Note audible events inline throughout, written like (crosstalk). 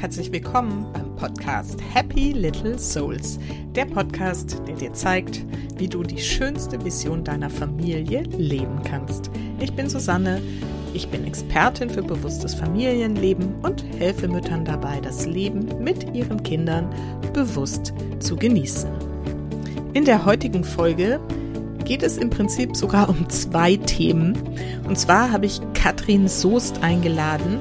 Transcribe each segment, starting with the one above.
herzlich willkommen beim Podcast Happy Little Souls. Der Podcast, der dir zeigt, wie du die schönste Vision deiner Familie leben kannst. Ich bin Susanne, ich bin Expertin für bewusstes Familienleben und helfe Müttern dabei, das Leben mit ihren Kindern bewusst zu genießen. In der heutigen Folge geht es im Prinzip sogar um zwei Themen. Und zwar habe ich Katrin Soest eingeladen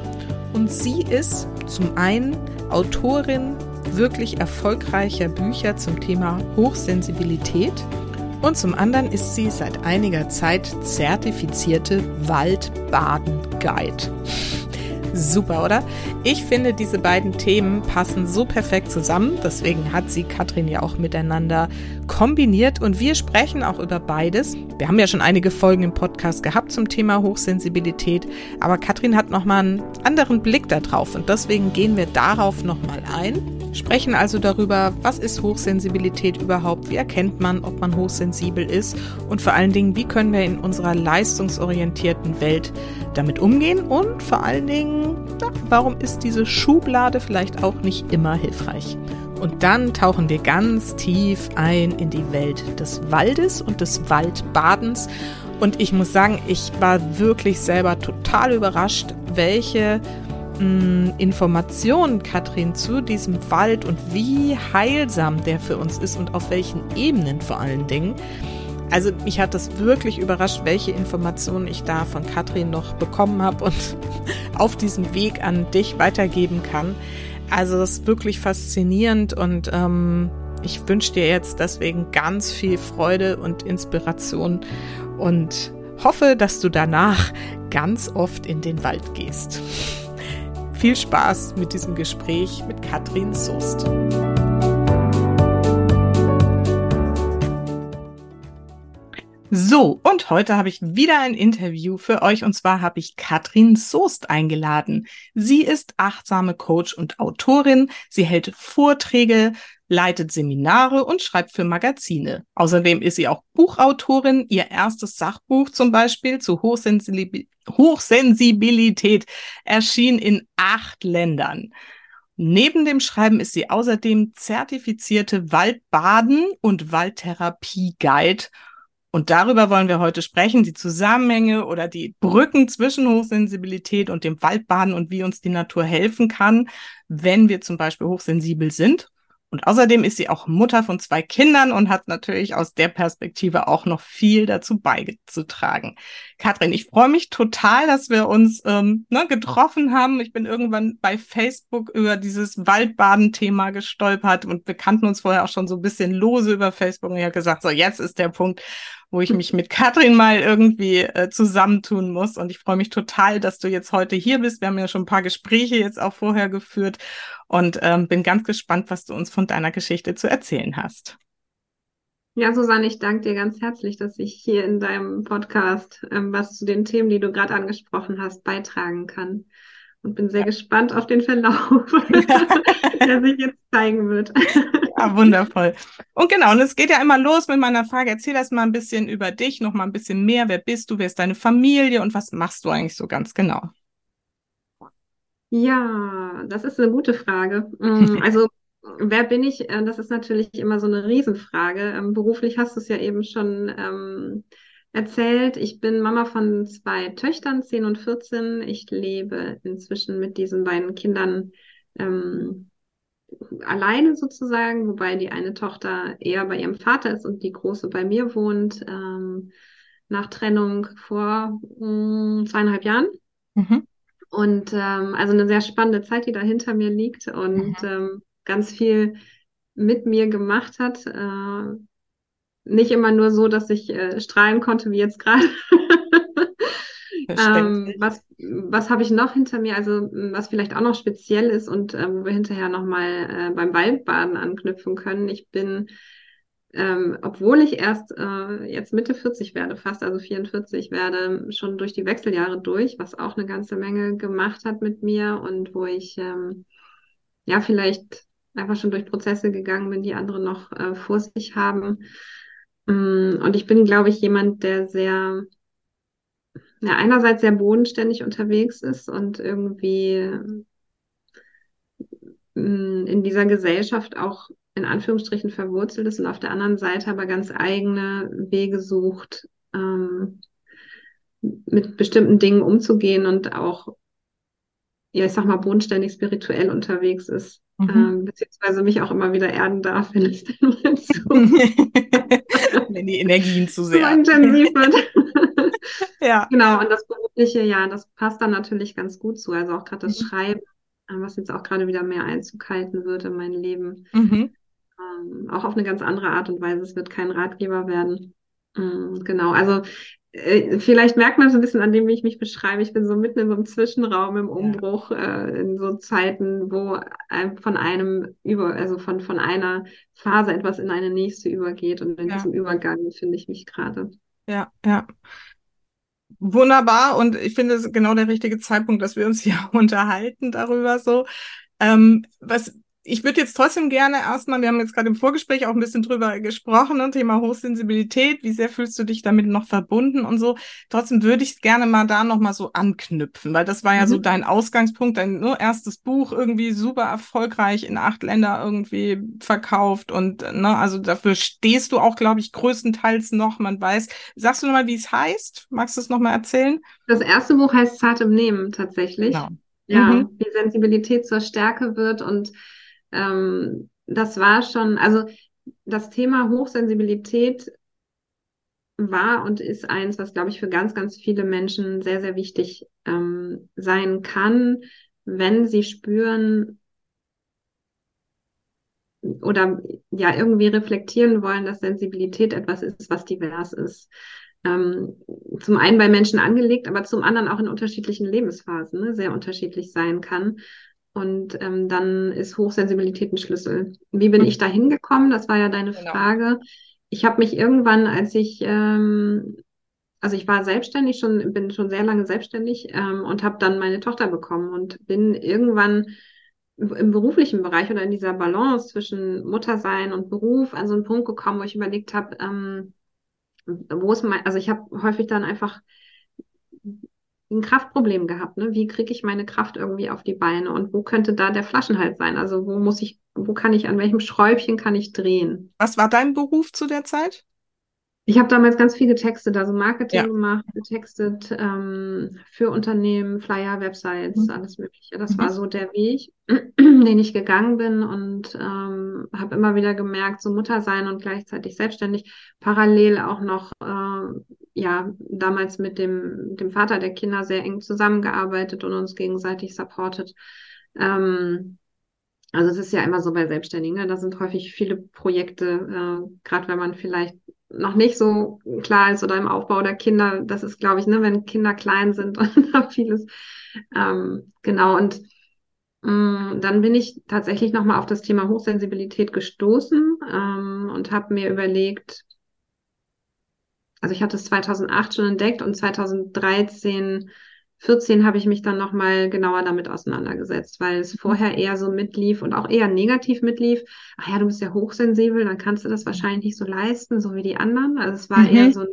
und sie ist zum einen Autorin wirklich erfolgreicher Bücher zum Thema Hochsensibilität und zum anderen ist sie seit einiger Zeit zertifizierte Waldbaden-Guide. Super, oder? Ich finde, diese beiden Themen passen so perfekt zusammen. Deswegen hat sie Katrin ja auch miteinander kombiniert und wir sprechen auch über beides. Wir haben ja schon einige Folgen im Podcast gehabt zum Thema Hochsensibilität, aber Katrin hat nochmal einen anderen Blick darauf und deswegen gehen wir darauf nochmal ein. Sprechen also darüber, was ist Hochsensibilität überhaupt, wie erkennt man, ob man hochsensibel ist und vor allen Dingen, wie können wir in unserer leistungsorientierten Welt damit umgehen und vor allen Dingen, ja, warum ist diese Schublade vielleicht auch nicht immer hilfreich? Und dann tauchen wir ganz tief ein in die Welt des Waldes und des Waldbadens. Und ich muss sagen, ich war wirklich selber total überrascht, welche mh, mm, Informationen Katrin zu diesem Wald und wie heilsam der für uns ist und auf welchen Ebenen vor allen Dingen. Also mich hat das wirklich überrascht, welche Informationen ich da von Katrin noch bekommen habe und (laughs) auf diesem Weg an dich weitergeben kann. Also das ist wirklich faszinierend und ähm, ich wünsche dir jetzt deswegen ganz viel Freude und Inspiration und hoffe, dass du danach ganz oft in den Wald gehst. Viel Spaß mit diesem Gespräch mit Katrin Soest. So, und heute habe ich wieder ein Interview für euch und zwar habe ich Katrin Soest eingeladen. Sie ist achtsame Coach und Autorin. Sie hält Vorträge, leitet Seminare und schreibt für Magazine. Außerdem ist sie auch Buchautorin. Ihr erstes Sachbuch zum Beispiel zu Hochsensibilität erschien in acht Ländern. Neben dem Schreiben ist sie außerdem zertifizierte Waldbaden- und Waldtherapie-Guide und darüber wollen wir heute sprechen, die Zusammenhänge oder die Brücken zwischen Hochsensibilität und dem Waldbaden und wie uns die Natur helfen kann, wenn wir zum Beispiel hochsensibel sind. Und außerdem ist sie auch Mutter von zwei Kindern und hat natürlich aus der Perspektive auch noch viel dazu beizutragen. Katrin, ich freue mich total, dass wir uns ähm, ne, getroffen haben. Ich bin irgendwann bei Facebook über dieses Waldbaden-Thema gestolpert und wir kannten uns vorher auch schon so ein bisschen lose über Facebook und ich habe gesagt, so jetzt ist der Punkt, wo ich mich mit Katrin mal irgendwie äh, zusammentun muss. Und ich freue mich total, dass du jetzt heute hier bist. Wir haben ja schon ein paar Gespräche jetzt auch vorher geführt und ähm, bin ganz gespannt, was du uns von deiner Geschichte zu erzählen hast. Ja, Susanne, ich danke dir ganz herzlich, dass ich hier in deinem Podcast ähm, was zu den Themen, die du gerade angesprochen hast, beitragen kann. Und bin sehr gespannt auf den Verlauf, (laughs) (laughs) der sich jetzt zeigen wird. Ja, wundervoll. Und genau, und es geht ja immer los mit meiner Frage, erzähl das mal ein bisschen über dich, noch mal ein bisschen mehr. Wer bist du, wer ist deine Familie und was machst du eigentlich so ganz genau? Ja, das ist eine gute Frage. Mm, (laughs) also, wer bin ich? Äh, das ist natürlich immer so eine Riesenfrage. Ähm, beruflich hast du es ja eben schon ähm, erzählt. Ich bin Mama von zwei Töchtern, 10 und 14. Ich lebe inzwischen mit diesen beiden Kindern ähm, alleine sozusagen, wobei die eine Tochter eher bei ihrem Vater ist und die große bei mir wohnt, ähm, nach Trennung vor mh, hm, zweieinhalb Jahren. Mhm. Und ähm, also eine sehr spannende Zeit, die da hinter mir liegt und mhm. ähm, ganz viel mit mir gemacht hat. Äh, nicht immer nur so, dass ich äh, strahlen konnte wie jetzt gerade. (laughs) Ähm, was was habe ich noch hinter mir? Also was vielleicht auch noch speziell ist und äh, wo wir hinterher nochmal äh, beim Waldbaden anknüpfen können. Ich bin, ähm, obwohl ich erst äh, jetzt Mitte 40 werde, fast also 44 werde, schon durch die Wechseljahre durch, was auch eine ganze Menge gemacht hat mit mir und wo ich ähm, ja vielleicht einfach schon durch Prozesse gegangen bin, die andere noch äh, vor sich haben. Mm, und ich bin, glaube ich, jemand, der sehr ja, einerseits sehr bodenständig unterwegs ist und irgendwie mh, in dieser Gesellschaft auch in Anführungsstrichen verwurzelt ist und auf der anderen Seite aber ganz eigene Wege sucht, ähm, mit bestimmten Dingen umzugehen und auch, ja, ich sag mal, bodenständig spirituell unterwegs ist. Mhm. Ähm, beziehungsweise mich auch immer wieder erden darf, wenn es (laughs) denn mal zu (laughs) wenn die Energien zu sehr so intensiv (laughs) wird. Ja. Genau, und das berufliche, ja, das passt dann natürlich ganz gut zu. Also auch gerade das mhm. Schreiben, äh, was jetzt auch gerade wieder mehr Einzug halten wird in mein Leben. Mhm. Ähm, auch auf eine ganz andere Art und Weise. Es wird kein Ratgeber werden. Mhm, genau, also äh, vielleicht merkt man so ein bisschen an dem, wie ich mich beschreibe. Ich bin so mitten in so einem Zwischenraum im Umbruch, ja. äh, in so Zeiten, wo von einem über, also von, von einer Phase etwas in eine nächste übergeht. Und in ja. diesem Übergang finde ich mich gerade. Ja, ja. Wunderbar. Und ich finde es genau der richtige Zeitpunkt, dass wir uns hier (laughs) unterhalten darüber so. Ähm, was ich würde jetzt trotzdem gerne erstmal, wir haben jetzt gerade im Vorgespräch auch ein bisschen drüber gesprochen, ne, Thema Hochsensibilität, wie sehr fühlst du dich damit noch verbunden und so. Trotzdem würde ich gerne mal da nochmal so anknüpfen, weil das war ja mhm. so dein Ausgangspunkt, dein ne, erstes Buch irgendwie super erfolgreich in acht Länder irgendwie verkauft und ne, also dafür stehst du auch, glaube ich, größtenteils noch, man weiß. Sagst du nochmal, wie es heißt? Magst du es nochmal erzählen? Das erste Buch heißt Zart im Nehmen tatsächlich. Genau. Ja, mhm. wie Sensibilität zur Stärke wird und ähm, das war schon, also das Thema Hochsensibilität war und ist eins, was, glaube ich, für ganz, ganz viele Menschen sehr, sehr wichtig ähm, sein kann, wenn sie spüren oder ja irgendwie reflektieren wollen, dass Sensibilität etwas ist, was divers ist. Ähm, zum einen bei Menschen angelegt, aber zum anderen auch in unterschiedlichen Lebensphasen ne, sehr unterschiedlich sein kann. Und ähm, dann ist Hochsensibilität ein Schlüssel. Wie bin ich da hingekommen? Das war ja deine genau. Frage. Ich habe mich irgendwann, als ich, ähm, also ich war selbstständig schon, bin schon sehr lange selbstständig ähm, und habe dann meine Tochter bekommen und bin irgendwann im beruflichen Bereich oder in dieser Balance zwischen Muttersein und Beruf an so einen Punkt gekommen, wo ich überlegt habe, ähm, wo ist mein, also ich habe häufig dann einfach ein Kraftproblem gehabt. Ne? Wie kriege ich meine Kraft irgendwie auf die Beine und wo könnte da der Flaschenhals sein? Also wo muss ich, wo kann ich, an welchem Schräubchen kann ich drehen? Was war dein Beruf zu der Zeit? Ich habe damals ganz viel getextet, also Marketing ja. gemacht, getextet ähm, für Unternehmen, Flyer, Websites, mhm. alles Mögliche. Das mhm. war so der Weg, (clears throat) den ich gegangen bin und ähm, habe immer wieder gemerkt, so Mutter sein und gleichzeitig selbstständig, parallel auch noch, äh, ja, damals mit dem, dem Vater der Kinder sehr eng zusammengearbeitet und uns gegenseitig supportet. Ähm, also es ist ja immer so bei Selbstständigen, ne? da sind häufig viele Projekte, äh, gerade wenn man vielleicht noch nicht so klar ist oder im Aufbau der Kinder, das ist, glaube ich, ne, wenn Kinder klein sind (laughs) und da vieles. Ähm, genau, und mh, mm, dann bin ich tatsächlich nochmal auf das Thema Hochsensibilität gestoßen ähm, und habe mir überlegt, also ich hatte es 2008 schon entdeckt und 2013 14 habe ich mich dann nochmal genauer damit auseinandergesetzt, weil es mhm. vorher eher so mitlief und auch eher negativ mitlief. Ach ja, du bist ja hochsensibel, dann kannst du das wahrscheinlich nicht so leisten, so wie die anderen. Also es war mhm. eher so ein,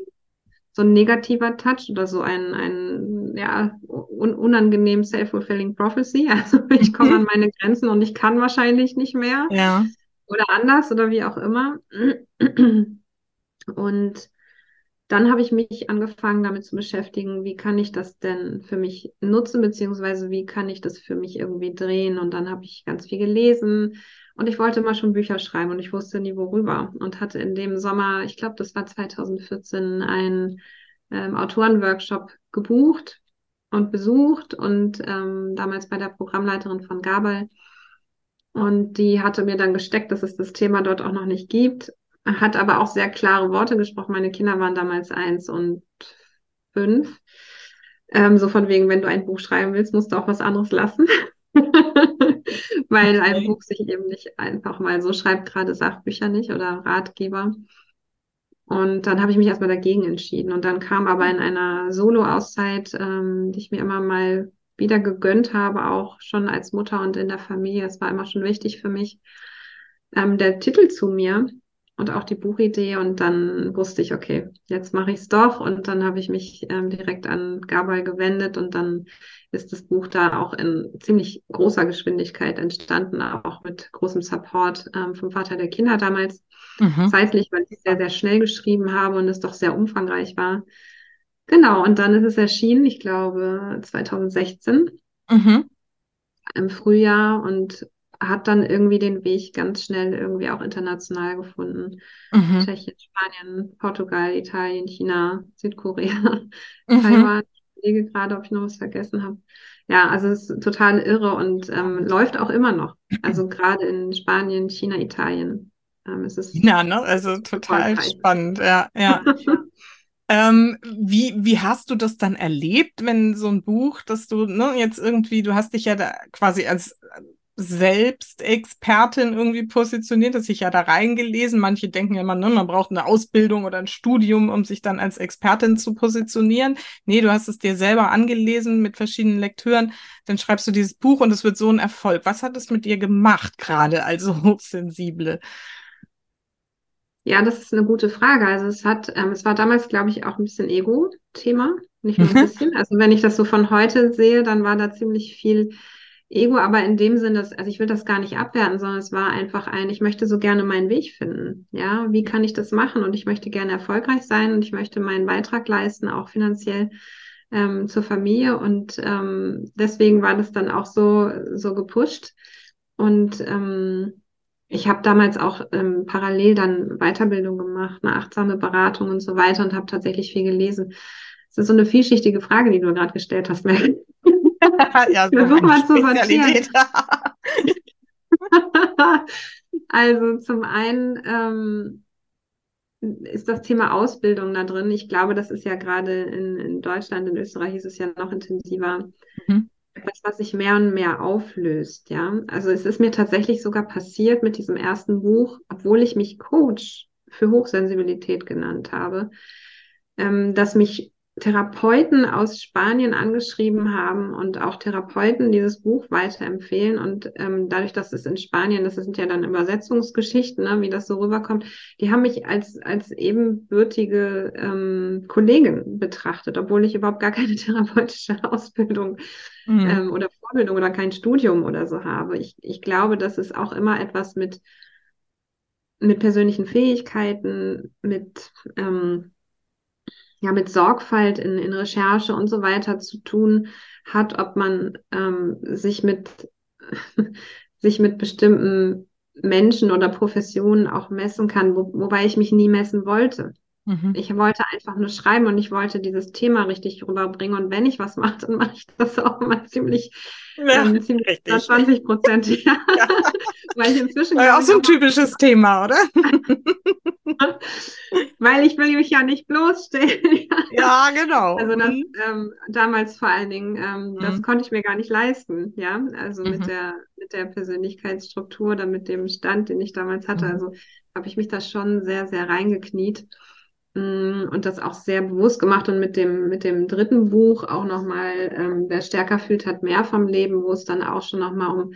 so ein negativer Touch oder so ein, ein ja, un unangenehm self-fulfilling prophecy. (laughs) Also ich komme an meine Grenzen und ich kann wahrscheinlich nicht mehr. Ja. Oder anders oder wie auch immer. (clears throat) Und dann habe ich mich angefangen damit zu beschäftigen, wie kann ich das denn für mich nutzen, beziehungsweise wie kann ich das für mich irgendwie drehen. Und dann habe ich ganz viel gelesen und ich wollte mal schon Bücher schreiben und ich wusste nie worüber und hatte in dem Sommer, ich glaube, das war 2014, einen ähm, Autorenworkshop gebucht und besucht und ähm, damals bei der Programmleiterin von Gabel. Und die hatte mir dann gesteckt, dass es das Thema dort auch noch nicht gibt hat aber auch sehr klare Worte gesprochen. Meine Kinder waren damals eins und fünf. Ähm, so von wegen, wenn du ein Buch schreiben willst, musst du auch was anderes lassen. (laughs) Weil ein Buch sich eben nicht einfach mal so schreibt, gerade Sachbücher nicht oder Ratgeber. Und dann habe ich mich erstmal dagegen entschieden. Und dann kam aber in einer Solo-Auszeit, ähm, die ich mir immer mal wieder gegönnt habe, auch schon als Mutter und in der Familie, es war immer schon wichtig für mich, ähm, der Titel zu mir, und auch die Buchidee und dann wusste ich, okay, jetzt mache ich es doch und dann habe ich mich ähm, direkt an Gabal gewendet und dann ist das Buch da auch in ziemlich großer Geschwindigkeit entstanden, auch mit großem Support ähm, vom Vater der Kinder damals. Mhm. Zeitlich, weil ich sehr, sehr schnell geschrieben habe und es doch sehr umfangreich war. Genau, und dann ist es erschienen, ich glaube 2016 mhm. im Frühjahr und hat dann irgendwie den Weg ganz schnell irgendwie auch international gefunden. Mhm. Tschechien, Spanien, Portugal, Italien, China, Südkorea, (laughs) mhm. Taiwan. Ich überlege gerade, ob ich noch was vergessen habe. Ja, also es ist total irre und ähm, läuft auch immer noch. Also (clears throat) gerade in Spanien, China, Italien. Ähm, es ist China, ne? Also total spannend, ja, ja. (laughs) Ähm, wie, wie hast du das dann erlebt, wenn so ein Buch, dass du ne, jetzt irgendwie, du hast dich ja da quasi als Selbstexpertin irgendwie positioniert, dass ich ja da reingelesen. Manche denken ja immer, ne, man braucht eine Ausbildung oder ein Studium, um sich dann als Expertin zu positionieren. Nee, du hast es dir selber angelesen mit verschiedenen Lektüren. Dann schreibst du dieses Buch und es wird so ein Erfolg. Was hat es mit dir gemacht, gerade als (laughs) Hochsensible? Ja, das ist eine gute Frage. Also es hat, ähm, es war damals, glaube ich, auch ein bisschen Ego-Thema, nicht nur ein mhm. bisschen. Also wenn ich das so von heute sehe, dann war da ziemlich viel Ego, aber in dem Sinne, dass, also ich will das gar nicht abwerten, sondern es war einfach ein, ich möchte so gerne meinen Weg finden. Ja, wie kann ich das machen? Und ich möchte gerne erfolgreich sein und ich möchte meinen Beitrag leisten, auch finanziell ähm, zur Familie. Und ähm, deswegen war das dann auch so, so gepusht. Und ähm, ich habe damals auch ähm, parallel dann Weiterbildung gemacht, eine achtsame Beratung und so weiter und habe tatsächlich viel gelesen. Das ist so eine vielschichtige Frage, die du gerade gestellt hast, Mel. (laughs) ja, so Versuch mal zu sortieren. (laughs) also zum einen ähm, ist das Thema Ausbildung da drin. Ich glaube, das ist ja gerade in, in Deutschland, in Österreich ist es ja noch intensiver. Mhm. Etwas, was sich mehr und mehr auflöst, ja. Also es ist mir tatsächlich sogar passiert mit diesem ersten Buch, obwohl ich mich Coach für Hochsensibilität genannt habe, ähm, dass mich Therapeuten aus Spanien angeschrieben haben und auch Therapeuten dieses Buch weiterempfehlen. Und ähm, dadurch, dass es in Spanien, das sind ja dann Übersetzungsgeschichten, ne, wie das so rüberkommt, die haben mich als, als ebenbürtige ähm, Kollegin betrachtet, obwohl ich überhaupt gar keine (laughs) therapeutische Ausbildung mhm. ähm, oder Vorbildung oder kein Studium oder so habe. Ich, ich glaube, das ist auch immer etwas mit, mit persönlichen Fähigkeiten, mit ähm, ja mit Sorgfalt in, in Recherche und so weiter zu tun hat, ob man ähm, sich mit (laughs) sich mit bestimmten Menschen oder Professionen auch messen kann, wo, wobei ich mich nie messen wollte. Mhm. Ich wollte einfach nur schreiben und ich wollte dieses Thema richtig rüberbringen. Und wenn ich was mache, dann mache ich das auch mal ziemlich, ja, ähm, ziemlich 20 Prozent. Ja. ja. (laughs) Weil ich inzwischen. War auch so ein typisches (laughs) Thema, oder? (laughs) Weil ich will mich ja nicht bloßstellen. ja, genau. Also das, mhm. ähm, damals vor allen Dingen, ähm, mhm. das konnte ich mir gar nicht leisten, ja. Also mhm. mit der mit der Persönlichkeitsstruktur oder mit dem Stand, den ich damals hatte. Mhm. Also habe ich mich da schon sehr, sehr reingekniet und das auch sehr bewusst gemacht und mit dem mit dem dritten Buch auch nochmal, ähm, wer stärker fühlt, hat mehr vom Leben, wo es dann auch schon nochmal um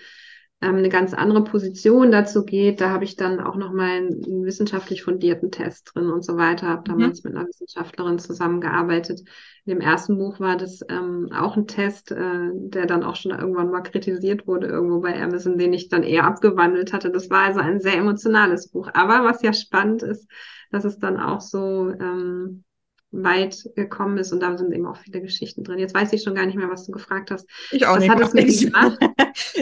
ähm, eine ganz andere Position dazu geht. Da habe ich dann auch nochmal einen wissenschaftlich fundierten Test drin und so weiter. Habe mhm. damals mhm. mit einer Wissenschaftlerin zusammengearbeitet. In dem ersten Buch war das ähm, auch ein Test, äh, der dann auch schon irgendwann mal kritisiert wurde, irgendwo bei Amazon, den ich dann eher abgewandelt hatte. Das war also ein sehr emotionales Buch. Aber was ja spannend ist, dass es dann auch so ähm, weit gekommen ist und da sind eben auch viele Geschichten drin. Jetzt weiß ich schon gar nicht mehr, was du gefragt hast. Ich auch was nicht. Hat es mit dir (laughs) gemacht?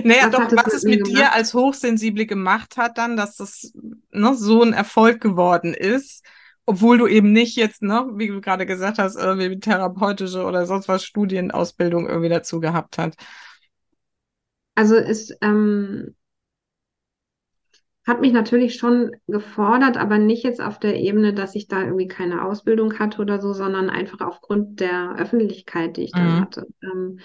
naja, was doch, was es mit, mit dir als Hochsensible gemacht hat dann, dass das ne, so ein Erfolg geworden ist, obwohl du eben nicht jetzt, ne, wie du gerade gesagt hast, irgendwie therapeutische oder sonst was Studienausbildung irgendwie dazu gehabt hat. Also ist, ähm, hat mich natürlich schon gefordert, aber nicht jetzt auf der Ebene, dass ich da irgendwie keine Ausbildung hatte oder so, sondern einfach aufgrund der Öffentlichkeit, die ich mhm. hatte. Ähm,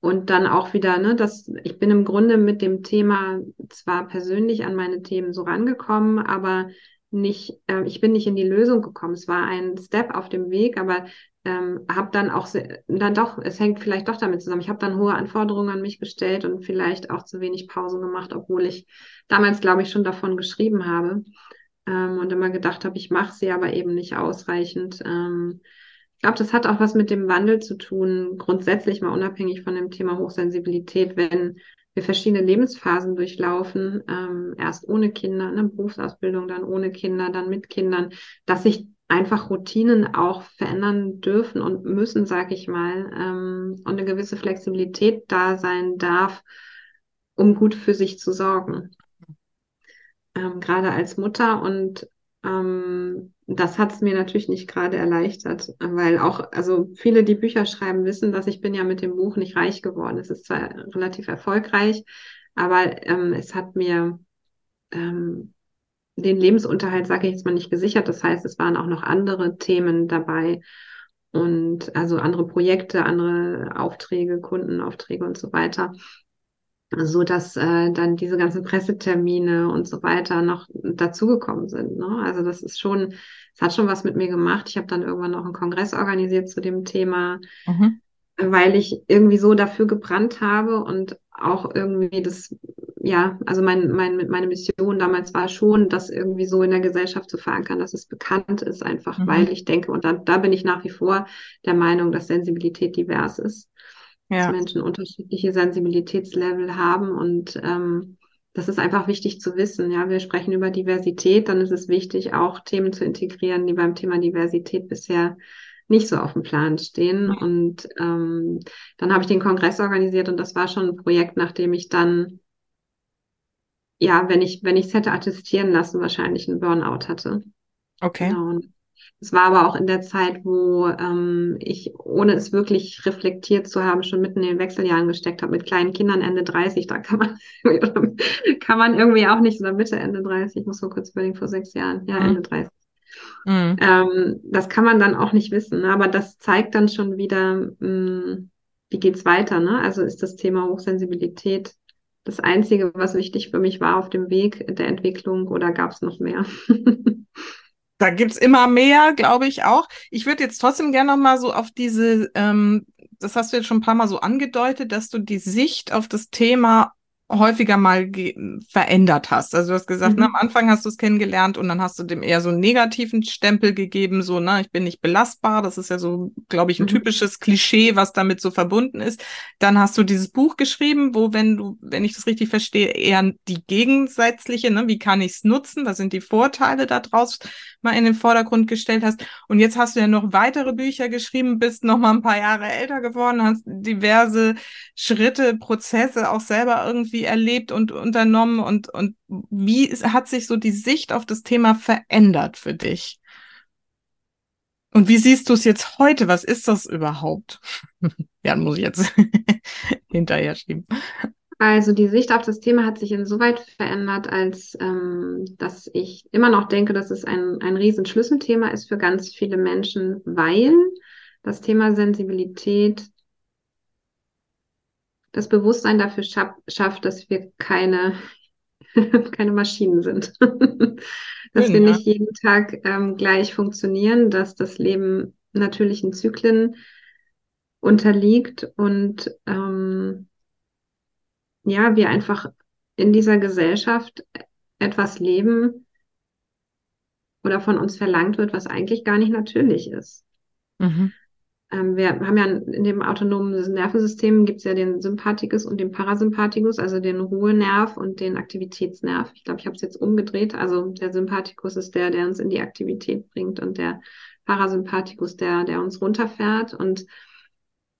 und dann auch wieder, ne, dass ich bin im Grunde mit dem Thema zwar persönlich an meine Themen so rangekommen, aber nicht, äh, ich bin nicht in die Lösung gekommen. Es war ein Step auf dem Weg, aber ähm, habe dann auch dann doch, es hängt vielleicht doch damit zusammen. Ich habe dann hohe Anforderungen an mich gestellt und vielleicht auch zu wenig Pausen gemacht, obwohl ich damals, glaube ich, schon davon geschrieben habe. ähm, und immer gedacht habe, ich mache sie aber eben nicht ausreichend. Ähm, ich glaube, das hat auch was mit dem Wandel zu tun, grundsätzlich mal unabhängig von dem Thema Hochsensibilität, wenn wir verschiedene Lebensphasen durchlaufen, ähm, erst ohne Kinder, eine Berufsausbildung, dann ohne Kinder, dann mit Kindern, dass sich einfach Routinen auch verändern dürfen und müssen, sage ich mal, ähm, und eine gewisse Flexibilität da sein darf, um gut für sich zu sorgen. Ähm, gerade als Mutter und ähm, das hat es mir natürlich nicht gerade erleichtert, weil auch, also viele, die Bücher schreiben, wissen, dass ich bin ja mit dem Buch nicht reich geworden. Es ist zwar relativ erfolgreich, aber ähm, es hat mir ähm, den Lebensunterhalt, sage ich jetzt mal, nicht gesichert. Das heißt, es waren auch noch andere Themen dabei und also andere Projekte, andere Aufträge, Kundenaufträge und so weiter so dass äh, dann diese ganzen Pressetermine und so weiter noch dazugekommen sind. Ne? Also das ist schon, es hat schon was mit mir gemacht. Ich habe dann irgendwann noch einen Kongress organisiert zu dem Thema, mhm. weil ich irgendwie so dafür gebrannt habe und auch irgendwie das, ja, also mein, mein, meine Mission damals war schon, das irgendwie so in der Gesellschaft zu verankern, dass es bekannt ist, einfach mhm. weil ich denke, und da, da bin ich nach wie vor der Meinung, dass Sensibilität divers ist ja. dass Menschen unterschiedliche Sensibilitätslevel haben und ähm, das ist einfach wichtig zu wissen. Ja, wir sprechen über Diversität, dann ist es wichtig, auch Themen zu integrieren, die beim Thema Diversität bisher nicht so auf dem Plan stehen. Mhm. Und ähm, dann habe ich den Kongress organisiert und das war schon ein Projekt, nachdem ich dann, ja, wenn ich, wenn ich es hätte attestieren lassen, wahrscheinlich einen Burnout hatte. Okay. Genau. Und es war aber auch in der Zeit, wo ähm, ich, ohne es wirklich reflektiert zu haben, schon mitten in den Wechseljahren gesteckt habe, mit kleinen Kindern Ende 30, da kann man, (laughs) kann man irgendwie auch nicht, oder Mitte, Ende 30, ich muss so kurz überlegen, vor sechs Jahren, ja, mhm. Ende 30. Mhm. Ähm, das kann man dann auch nicht wissen, ne? aber das zeigt dann schon wieder, mh, hm, wie geht's weiter, ne? Also ist das Thema Hochsensibilität das Einzige, was wichtig für mich war auf dem Weg der Entwicklung oder gab es noch mehr? (laughs) da gibt's immer mehr, glaube ich auch. Ich würde jetzt trotzdem gerne noch mal so auf diese, ähm, das hast du jetzt schon ein paar Mal so angedeutet, dass du die Sicht auf das Thema häufiger mal verändert hast. Also du hast gesagt, mhm. ne, am Anfang hast du es kennengelernt und dann hast du dem eher so einen negativen Stempel gegeben, so, ne, ich bin nicht belastbar. Das ist ja so, glaube ich, ein mhm. typisches Klischee, was damit so verbunden ist. Dann hast du dieses Buch geschrieben, wo, wenn du, wenn ich das richtig verstehe, eher die gegensätzliche, ne, wie kann ich es nutzen? Was sind die Vorteile daraus mal in den Vordergrund gestellt hast. Und jetzt hast du ja noch weitere Bücher geschrieben, bist noch mal ein paar Jahre älter geworden, hast diverse Schritte, Prozesse auch selber irgendwie erlebt und unternommen und, und wie hat sich so die Sicht auf das Thema verändert für dich? Und wie siehst du es jetzt heute? Was ist das überhaupt? (laughs) ja, muss ich jetzt (laughs) hinterher schieben. Also die Sicht auf das Thema hat sich insoweit verändert, als ähm, dass ich immer noch denke, dass es ein, ein riesen Schlüsselthema ist für ganz viele Menschen, weil das Thema Sensibilität das Bewusstsein dafür schaff, schafft, dass wir keine, (laughs) keine Maschinen sind. (laughs) dass wir nicht jeden Tag ähm, gleich funktionieren, dass das Leben natürlichen Zyklen unterliegt und ähm, ja, wir einfach in dieser Gesellschaft etwas leben oder von uns verlangt wird, was eigentlich gar nicht natürlich ist. Mhm. Ähm, wir haben ja in dem autonomen Nervensystem gibt es ja den Sympathikus und den Parasympathikus, also den Ruhenerv und den Aktivitätsnerv. Ich glaube, ich habe es jetzt umgedreht. Also der Sympathikus ist der, der uns in die Aktivität bringt und der Parasympathikus, der, der uns runterfährt. Und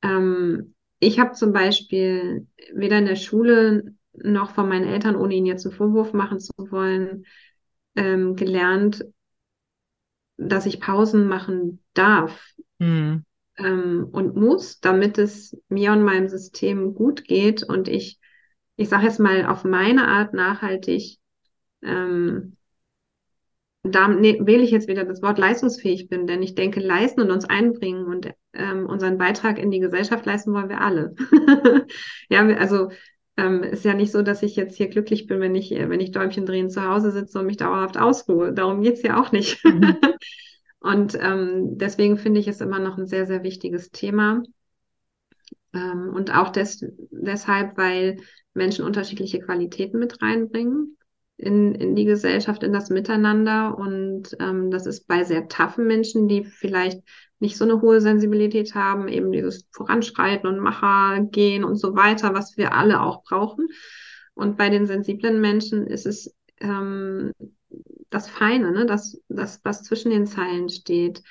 ähm, ich habe zum Beispiel weder in der Schule noch von meinen Eltern, ohne ihnen jetzt einen Vorwurf machen zu wollen, ähm, gelernt, dass ich Pausen machen darf. Mhm ähm, und muss, damit es mir und meinem System gut geht und ich, ich sage jetzt mal, auf meine Art nachhaltig, ähm, da ne, wähle ich jetzt wieder das Wort leistungsfähig bin, denn ich denke, leisten und uns einbringen und ähm, unseren Beitrag in die Gesellschaft leisten wollen wir alle. (laughs) ja, also ähm, ist ja nicht so, dass ich jetzt hier glücklich bin, wenn ich, wenn ich Däumchen drehen zu Hause sitze und mich dauerhaft ausruhe. Darum geht's ja auch nicht. Mhm. (laughs) Und ähm, deswegen finde ich es immer noch ein sehr, sehr wichtiges Thema. Ähm, und auch des, deshalb, weil Menschen unterschiedliche Qualitäten mit reinbringen. in, in die Gesellschaft, in das Miteinander. Und ähm, das ist bei sehr taffen Menschen, die vielleicht nicht so eine hohe Sensibilität haben, eben dieses Voranschreiten und Macher gehen und so weiter, was wir alle auch brauchen. Und bei den sensiblen Menschen ist es ähm, das Feine, ne? das, das, was zwischen den Zeilen steht.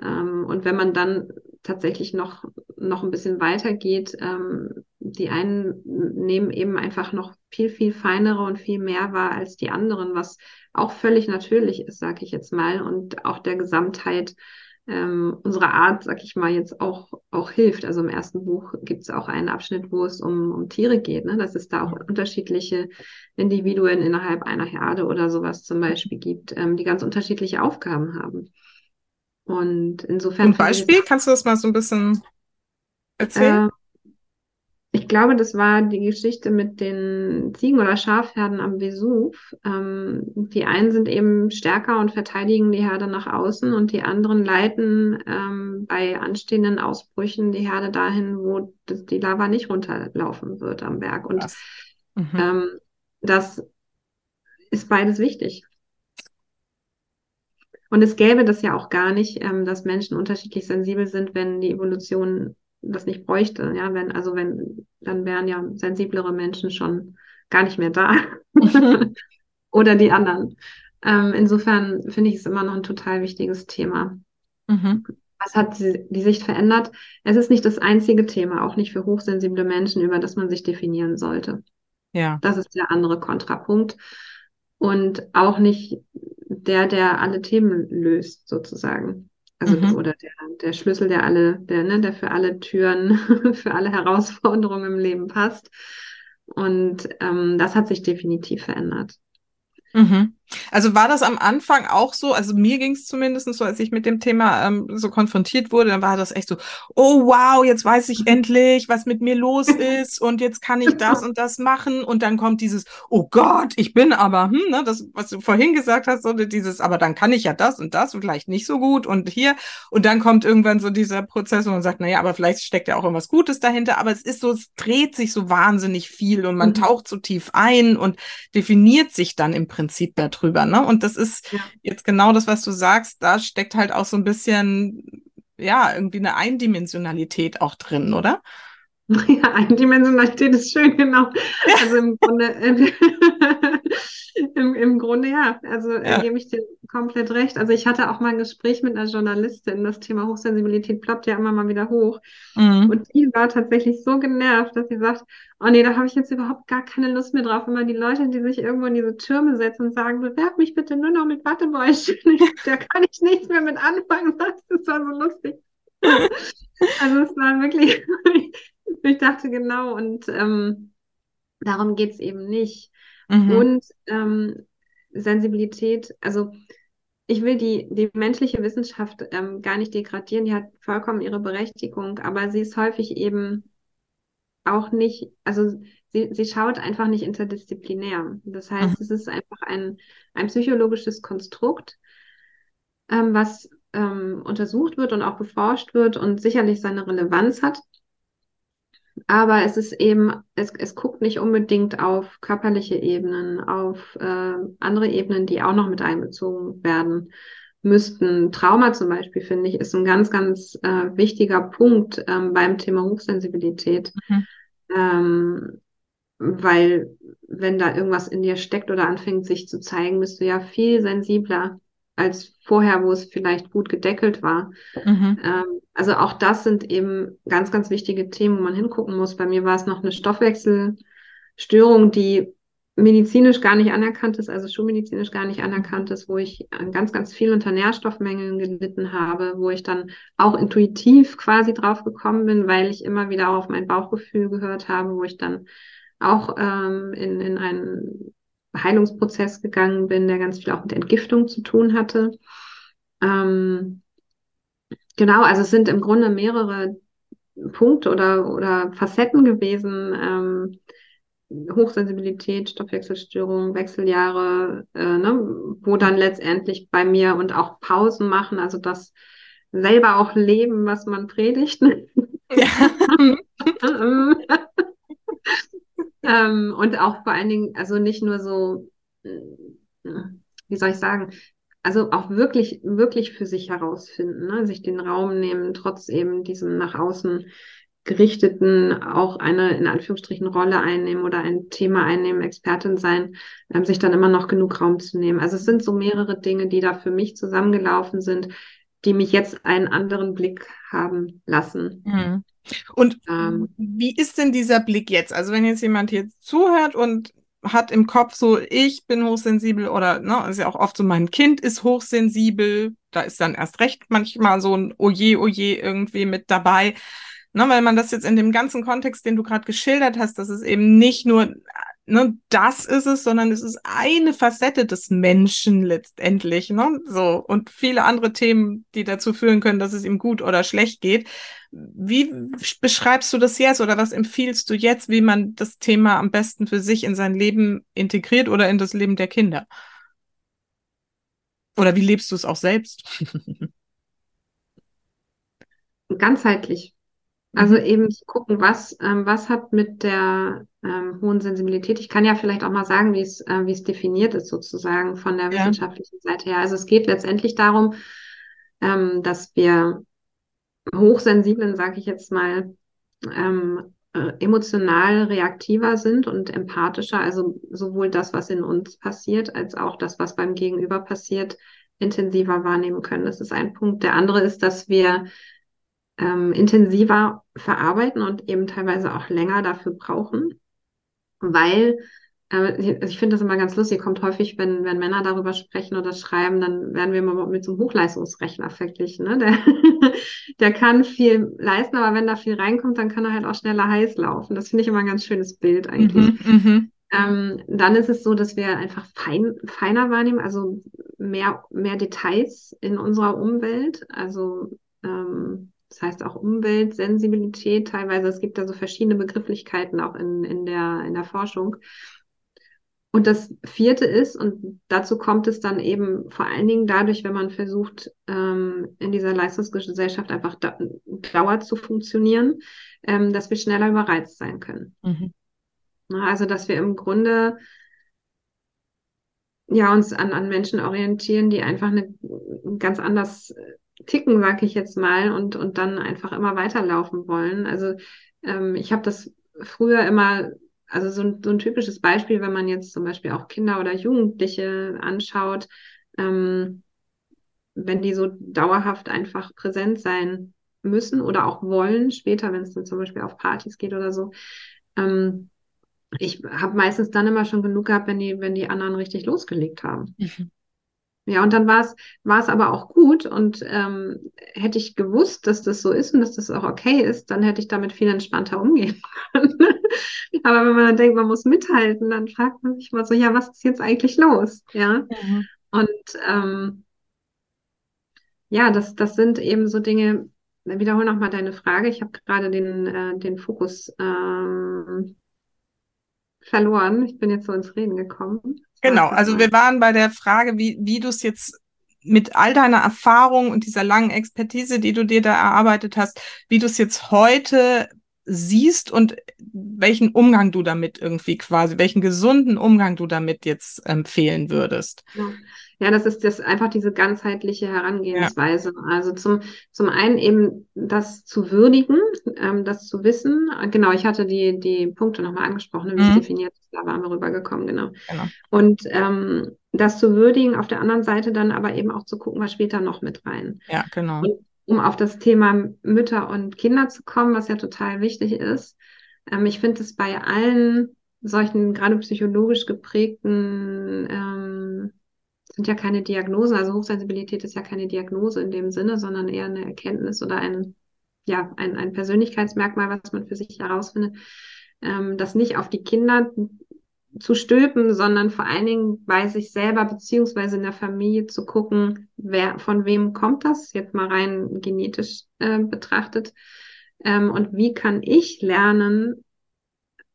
Ähm, und wenn man dann tatsächlich noch, noch ein bisschen weiter geht, ähm, die einen nehmen eben einfach noch viel, viel feinere und viel mehr wahr als die anderen, was auch völlig natürlich ist, sage ich jetzt mal, und auch der Gesamtheit ähm, unserer Art, sag ich mal, jetzt auch, auch hilft. Also im ersten Buch gibt es auch einen Abschnitt, wo es um, um Tiere geht, ne? dass es da auch unterschiedliche Individuen innerhalb einer Herde oder sowas zum Beispiel gibt, ähm, die ganz unterschiedliche Aufgaben haben. Und insofern. Ein Beispiel, kannst du das mal so ein bisschen erzählen? Ich glaube, das war die Geschichte mit den Ziegen- oder Schafherden am Vesuv. Ähm, die einen sind eben stärker und verteidigen die Herde nach außen und die anderen leiten ähm, bei anstehenden Ausbrüchen die Herde dahin, wo das, die Lava nicht runterlaufen wird am Berg. Und mhm. ähm, das ist beides wichtig. Und es gäbe das ja auch gar nicht, ähm, dass Menschen unterschiedlich sensibel sind, wenn die Evolution das nicht bräuchte. Ja, wenn, also wenn, dann wären ja sensiblere Menschen schon gar nicht mehr da. (laughs) Oder die anderen. Ähm, insofern finde ich es immer noch ein total wichtiges Thema. Mhm. Was hat die, die Sicht verändert? Es ist nicht das einzige Thema, auch nicht für hochsensible Menschen, über das man sich definieren sollte. Ja. Das ist der andere Kontrapunkt. Und auch nicht der, der alle Themen löst, sozusagen. Also mhm. oder der, der Schlüssel, der alle, der, ne, der für alle Türen, (laughs) für alle Herausforderungen im Leben passt. Und ähm, das hat sich definitiv verändert. Mhm. Also war das am Anfang auch so, also mir ging es zumindest so, als ich mit dem Thema ähm, so konfrontiert wurde, dann war das echt so, oh wow, jetzt weiß ich endlich, was mit mir los (laughs) ist und jetzt kann ich das und das machen. Und dann kommt dieses, oh Gott, ich bin aber, hm, ne, das, was du vorhin gesagt hast, so dieses, aber dann kann ich ja das und das und vielleicht nicht so gut und hier. Und dann kommt irgendwann so dieser Prozess und man sagt, naja, aber vielleicht steckt ja auch irgendwas Gutes dahinter, aber es ist so, es dreht sich so wahnsinnig viel und man mhm. taucht so tief ein und definiert sich dann im Prinzip darüber drüber. Ne? Und das ist ja. jetzt genau das, was du sagst. Da steckt halt auch so ein bisschen, ja, irgendwie eine Eindimensionalität auch drin, oder? (laughs) Ja, Eindimensionalität ist schön, genau. Also im Grunde, äh, (laughs) im, im Grunde ja. Also äh, ja. gebe ich dir komplett recht. Also ich hatte auch mal ein Gespräch mit einer Journalistin. Das Thema Hochsensibilität ploppt ja immer mal wieder hoch. Mhm. Und die war tatsächlich so genervt, dass sie sagt, oh nee, da habe ich jetzt überhaupt gar keine Lust mehr drauf. Immer die Leute, die sich irgendwo in diese Türme setzen und sagen, bewerb mich bitte nur noch mit Wattebäuschen. (laughs) da kann ich nichts mehr mit anfangen. Das war so lustig. also es war wirklich ich dachte genau, und ähm, darum geht es eben nicht. Mhm. Und ähm, Sensibilität, also ich will die, die menschliche Wissenschaft ähm, gar nicht degradieren, die hat vollkommen ihre Berechtigung, aber sie ist häufig eben auch nicht, also sie, sie schaut einfach nicht interdisziplinär. Das heißt, mhm. es ist einfach ein, ein psychologisches Konstrukt, ähm, was ähm, untersucht wird und auch beforscht wird und sicherlich seine Relevanz hat aber es ist eben, es, es guckt nicht unbedingt auf körperliche Ebenen, auf äh, andere Ebenen, die auch noch mit einbezogen werden müssten. Trauma zum Beispiel, finde ich, ist ein ganz, ganz äh, wichtiger Punkt ähm, beim Thema Hochsensibilität. Mhm. Ähm, weil wenn da irgendwas in dir steckt oder anfängt sich zu zeigen, bist du ja viel sensibler als vorher, wo es vielleicht gut gedeckelt war. Mhm. Ähm, also auch das sind eben ganz, ganz wichtige Themen, wo man hingucken muss. Bei mir war es noch eine Stoffwechselstörung, die medizinisch gar nicht anerkannt ist, also schulmedizinisch gar nicht anerkannt ist, wo ich ganz, ganz viel unter Nährstoffmängeln gelitten habe, wo ich dann auch intuitiv quasi drauf gekommen bin, weil ich immer wieder auf mein Bauchgefühl gehört habe, wo ich dann auch ähm, in, in einen Heilungsprozess gegangen bin, der ganz viel auch mit Entgiftung zu tun hatte. Ähm, genau, also es sind im Grunde mehrere Punkte oder, oder Facetten gewesen. Ähm, Hochsensibilität, Stoffwechselstörung, Wechseljahre, äh, ne, wo dann letztendlich bei mir und auch Pausen machen, also das selber auch leben, was man predigt. Ja. (laughs) (laughs) (laughs) ähm, und auch vor allen Dingen, also nicht nur so wie soll ich sagen, also auch wirklich, wirklich für sich herausfinden, ne? sich den Raum nehmen, trotz eben diesem nach außen gerichteten auch eine in Anführungsstrichen Rolle einnehmen oder ein Thema einnehmen, Expertin sein, ähm, sich dann immer noch genug Raum zu nehmen. Also es sind so mehrere Dinge, die da für mich zusammengelaufen sind, die mich jetzt einen anderen Blick haben lassen. Mhm. Und ähm, wie ist denn dieser Blick jetzt? Also wenn jetzt jemand hier zuhört und hat im Kopf so, ich bin hochsensibel oder, ne, ist ja auch oft so, mein Kind ist hochsensibel, da ist dann erst recht manchmal so ein Oje, Oje irgendwie mit dabei. Ne, weil man das jetzt in dem ganzen Kontext, den du gerade geschildert hast, dass es eben nicht nur ne, das ist es, sondern es ist eine Facette des Menschen letztendlich, ne? So und viele andere Themen, die dazu führen können, dass es ihm gut oder schlecht geht. Wie beschreibst du das jetzt oder was empfiehlst du jetzt, wie man das Thema am besten für sich in sein Leben integriert oder in das Leben der Kinder? Oder wie lebst du es auch selbst? Ganzheitlich. Also mhm. eben zu gucken, was, ähm, was hat mit der ähm, hohen Sensibilität, ich kann ja vielleicht auch mal sagen, wie es, äh, wie es definiert ist, sozusagen von der ja. wissenschaftlichen Seite her. Also es geht letztendlich darum, ähm, dass wir hochsensiblen, sage ich jetzt mal, ähm, äh, emotional reaktiver sind und empathischer, also sowohl das, was in uns passiert, als auch das, was beim Gegenüber passiert, intensiver wahrnehmen können. Das ist ein Punkt. Der andere ist, dass wir ähm, intensiver verarbeiten und eben teilweise auch länger dafür brauchen, weil äh, ich finde das immer ganz lustig, kommt häufig, wenn, wenn Männer darüber sprechen oder schreiben, dann werden wir immer mit so einem Hochleistungsrechner verglichen. Ne? Der, (laughs) der kann viel leisten, aber wenn da viel reinkommt, dann kann er halt auch schneller heiß laufen. Das finde ich immer ein ganz schönes Bild eigentlich. Mhm, mhm. ähm, dann ist es so, dass wir einfach fein, feiner wahrnehmen, also mehr, mehr Details in unserer Umwelt. Also ähm, das heißt auch Umweltsensibilität teilweise. Es gibt da so verschiedene Begrifflichkeiten auch in, in, der, in der Forschung. Und das vierte ist, und dazu kommt es dann eben vor allen Dingen dadurch, wenn man versucht, ähm, in dieser Leistungsgesellschaft einfach da, dauer zu funktionieren, ähm, dass wir schneller überreizt sein können. Mhm. Also, dass wir im Grunde ja uns an, an Menschen orientieren, die einfach eine, ganz anders ticken, sag ich jetzt mal, und, und dann einfach immer weiterlaufen wollen. Also ähm, ich habe das früher immer, also so ein, so ein typisches Beispiel, wenn man jetzt zum Beispiel auch Kinder oder Jugendliche anschaut, ähm, wenn die so dauerhaft einfach präsent sein müssen oder auch wollen, später, wenn es dann zum Beispiel auf Partys geht oder so. Ähm, ich habe meistens dann immer schon genug gehabt, wenn die, wenn die anderen richtig losgelegt haben. Mhm. Ja, und dann war es, war es aber auch gut und ähm, hätte ich gewusst, dass das so ist und dass das auch okay ist, dann hätte ich damit viel entspannter umgehen (laughs) können. aber wenn man dann denkt, man muss mithalten, dann fragt man sich mal so, ja, was ist jetzt eigentlich los? Ja. Mhm. Und ähm, ja, das, das sind eben so Dinge, wiederhole nochmal deine Frage. Ich habe gerade den, äh, den Fokus ähm, verloren. Ich bin jetzt so ins Reden gekommen. Genau, (laughs) also wir waren bei der Frage, wie, wie du es jetzt mit all deiner Erfahrung und dieser langen Expertise, die du dir da erarbeitet hast, wie du es jetzt heute siehst und welchen Umgang du damit irgendwie quasi, welchen gesunden Umgang du damit jetzt empfehlen würdest. Ja. Ja, das ist das einfach diese ganzheitliche Herangehensweise. Ja. Also zum, zum einen eben das zu würdigen, ähm, das zu wissen. Genau, ich hatte die, die Punkte nochmal angesprochen, wie mhm. es definiert da waren wir rübergekommen, genau. genau. Und ähm, das zu würdigen, auf der anderen Seite dann aber eben auch zu gucken, was spielt da noch mit rein. Ja, genau. Und um auf das Thema Mütter und Kinder zu kommen, was ja total wichtig ist. Ähm, ich finde es bei allen solchen gerade psychologisch geprägten ähm, sind ja keine Diagnosen, also Hochsensibilität ist ja keine Diagnose in dem Sinne, sondern eher eine Erkenntnis oder ein, ja, ein, ein Persönlichkeitsmerkmal, was man für sich herausfindet, ähm, das nicht auf die Kinder zu stülpen, sondern vor allen Dingen bei sich selber beziehungsweise in der Familie zu gucken, wer, von wem kommt das, jetzt mal rein genetisch äh, betrachtet, ähm, und wie kann ich lernen,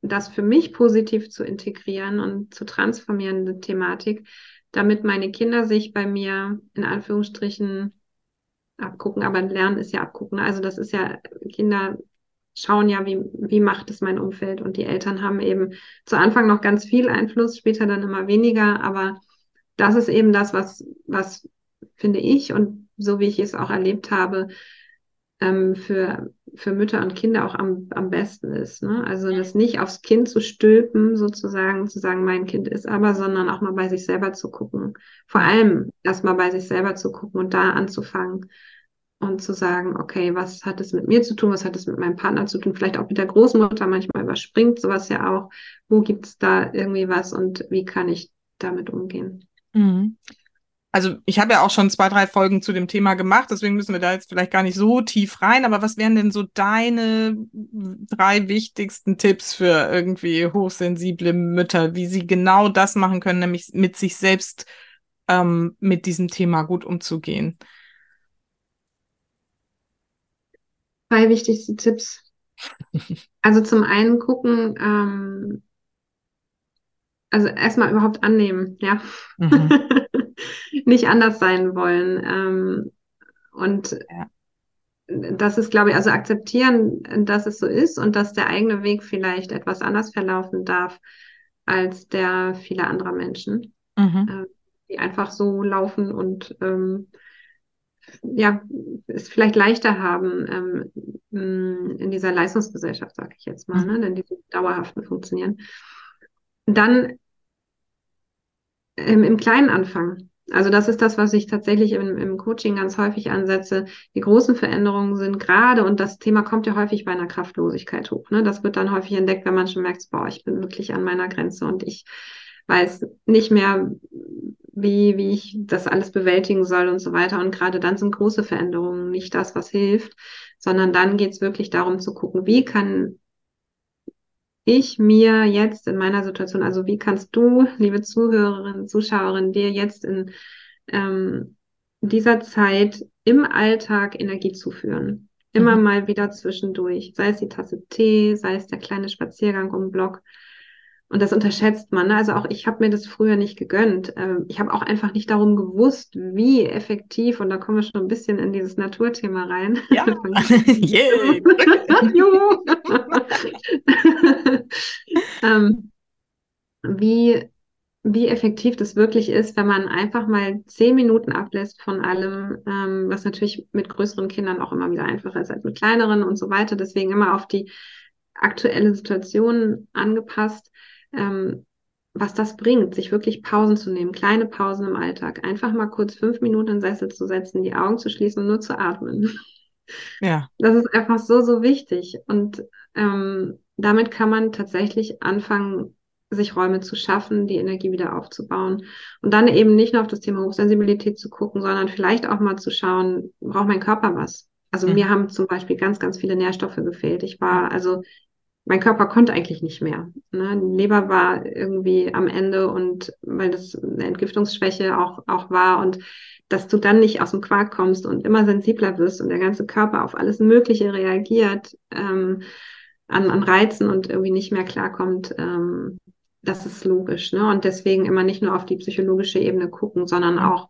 das für mich positiv zu integrieren und zu transformieren, die Thematik, damit meine Kinder sich bei mir in Anführungsstrichen abgucken, aber Lernen ist ja abgucken. Also das ist ja, Kinder schauen ja, wie, wie macht es mein Umfeld. Und die Eltern haben eben zu Anfang noch ganz viel Einfluss, später dann immer weniger. Aber das ist eben das, was, was finde ich und so wie ich es auch erlebt habe, ähm, für, für Mütter und Kinder auch am, am besten ist. Ne? Also das nicht aufs Kind zu stülpen, sozusagen, zu sagen, mein Kind ist aber, sondern auch mal bei sich selber zu gucken. Vor allem erstmal bei sich selber zu gucken und da anzufangen und zu sagen, okay, was hat es mit mir zu tun, was hat es mit meinem Partner zu tun, vielleicht auch mit der Großmutter, manchmal überspringt sowas ja auch. Wo gibt es da irgendwie was und wie kann ich damit umgehen? Mhm. Also ich habe ja auch schon zwei, drei Folgen zu dem Thema gemacht, deswegen müssen wir da jetzt vielleicht gar nicht so tief rein, aber was wären denn so deine drei wichtigsten Tipps für irgendwie hochsensible Mütter, wie sie genau das machen können, nämlich mit sich selbst ähm, mit diesem Thema gut umzugehen? Drei wichtigste Tipps. Also zum einen gucken, ähm, also erstmal überhaupt annehmen, ja. Mhm. (laughs) Nicht anders sein wollen. Ähm, und ja. das ist, glaube ich, also akzeptieren, dass es so ist und dass der eigene Weg vielleicht etwas anders verlaufen darf als der vieler anderer Menschen, mhm. äh, die einfach so laufen und ähm, ja, es vielleicht leichter haben ähm, in dieser Leistungsgesellschaft, sage ich jetzt mal, mhm. ne, in diesem dauerhaften Funktionieren. Dann ähm, im Kleinen anfangen. Also das ist das, was ich tatsächlich im, im Coaching ganz häufig ansetze. Die großen Veränderungen sind gerade, und das Thema kommt ja häufig bei einer Kraftlosigkeit hoch. Ne? Das wird dann häufig entdeckt, wenn man schon merkt, boah, ich bin wirklich an meiner Grenze und ich weiß nicht mehr, wie, wie ich das alles bewältigen soll und so weiter. Und gerade dann sind große Veränderungen nicht das, was hilft, sondern dann geht es wirklich darum zu gucken, wie kann ich mir jetzt in meiner Situation, also wie kannst du, liebe Zuhörerin, Zuschauerin, dir jetzt in ähm, dieser Zeit im Alltag Energie zuführen? Immer mhm. mal wieder zwischendurch, sei es die Tasse Tee, sei es der kleine Spaziergang um den Block, und das unterschätzt man. Ne? Also auch ich habe mir das früher nicht gegönnt. Ähm, ich habe auch einfach nicht darum gewusst, wie effektiv, und da kommen wir schon ein bisschen in dieses Naturthema rein. Ja. (laughs) (laughs) yeah. (laughs) ähm, wie, wie effektiv das wirklich ist, wenn man einfach mal zehn Minuten ablässt von allem, ähm, was natürlich mit größeren Kindern auch immer wieder einfacher ist als mit kleineren und so weiter. Deswegen immer auf die aktuelle Situation angepasst ähm, was das bringt, sich wirklich Pausen zu nehmen, kleine Pausen im Alltag, einfach mal kurz fünf Minuten in den Sessel zu setzen, die Augen zu schließen und nur zu atmen. Ja. (laughs) Das ist einfach so, so wichtig. Und ähm, damit kann man tatsächlich anfangen, sich Räume zu schaffen, die Energie wieder aufzubauen. Und dann eben nicht nur auf das Thema Hochsensibilität zu gucken, sondern vielleicht auch mal zu schauen, braucht mein Körper was? Also mhm. mir haben zum Beispiel ganz, ganz viele Nährstoffe gefehlt. Ich war also mein Körper konnte eigentlich nicht mehr. Ne? Die Leber war irgendwie am Ende und weil das eine Entgiftungsschwäche auch, auch war und dass du dann nicht aus dem Quark kommst und immer sensibler wirst und der ganze Körper auf alles Mögliche reagiert, ähm, an, an Reizen und irgendwie nicht mehr klarkommt, ähm, das ist logisch. Ne? Und deswegen immer nicht nur auf die psychologische Ebene gucken, sondern auch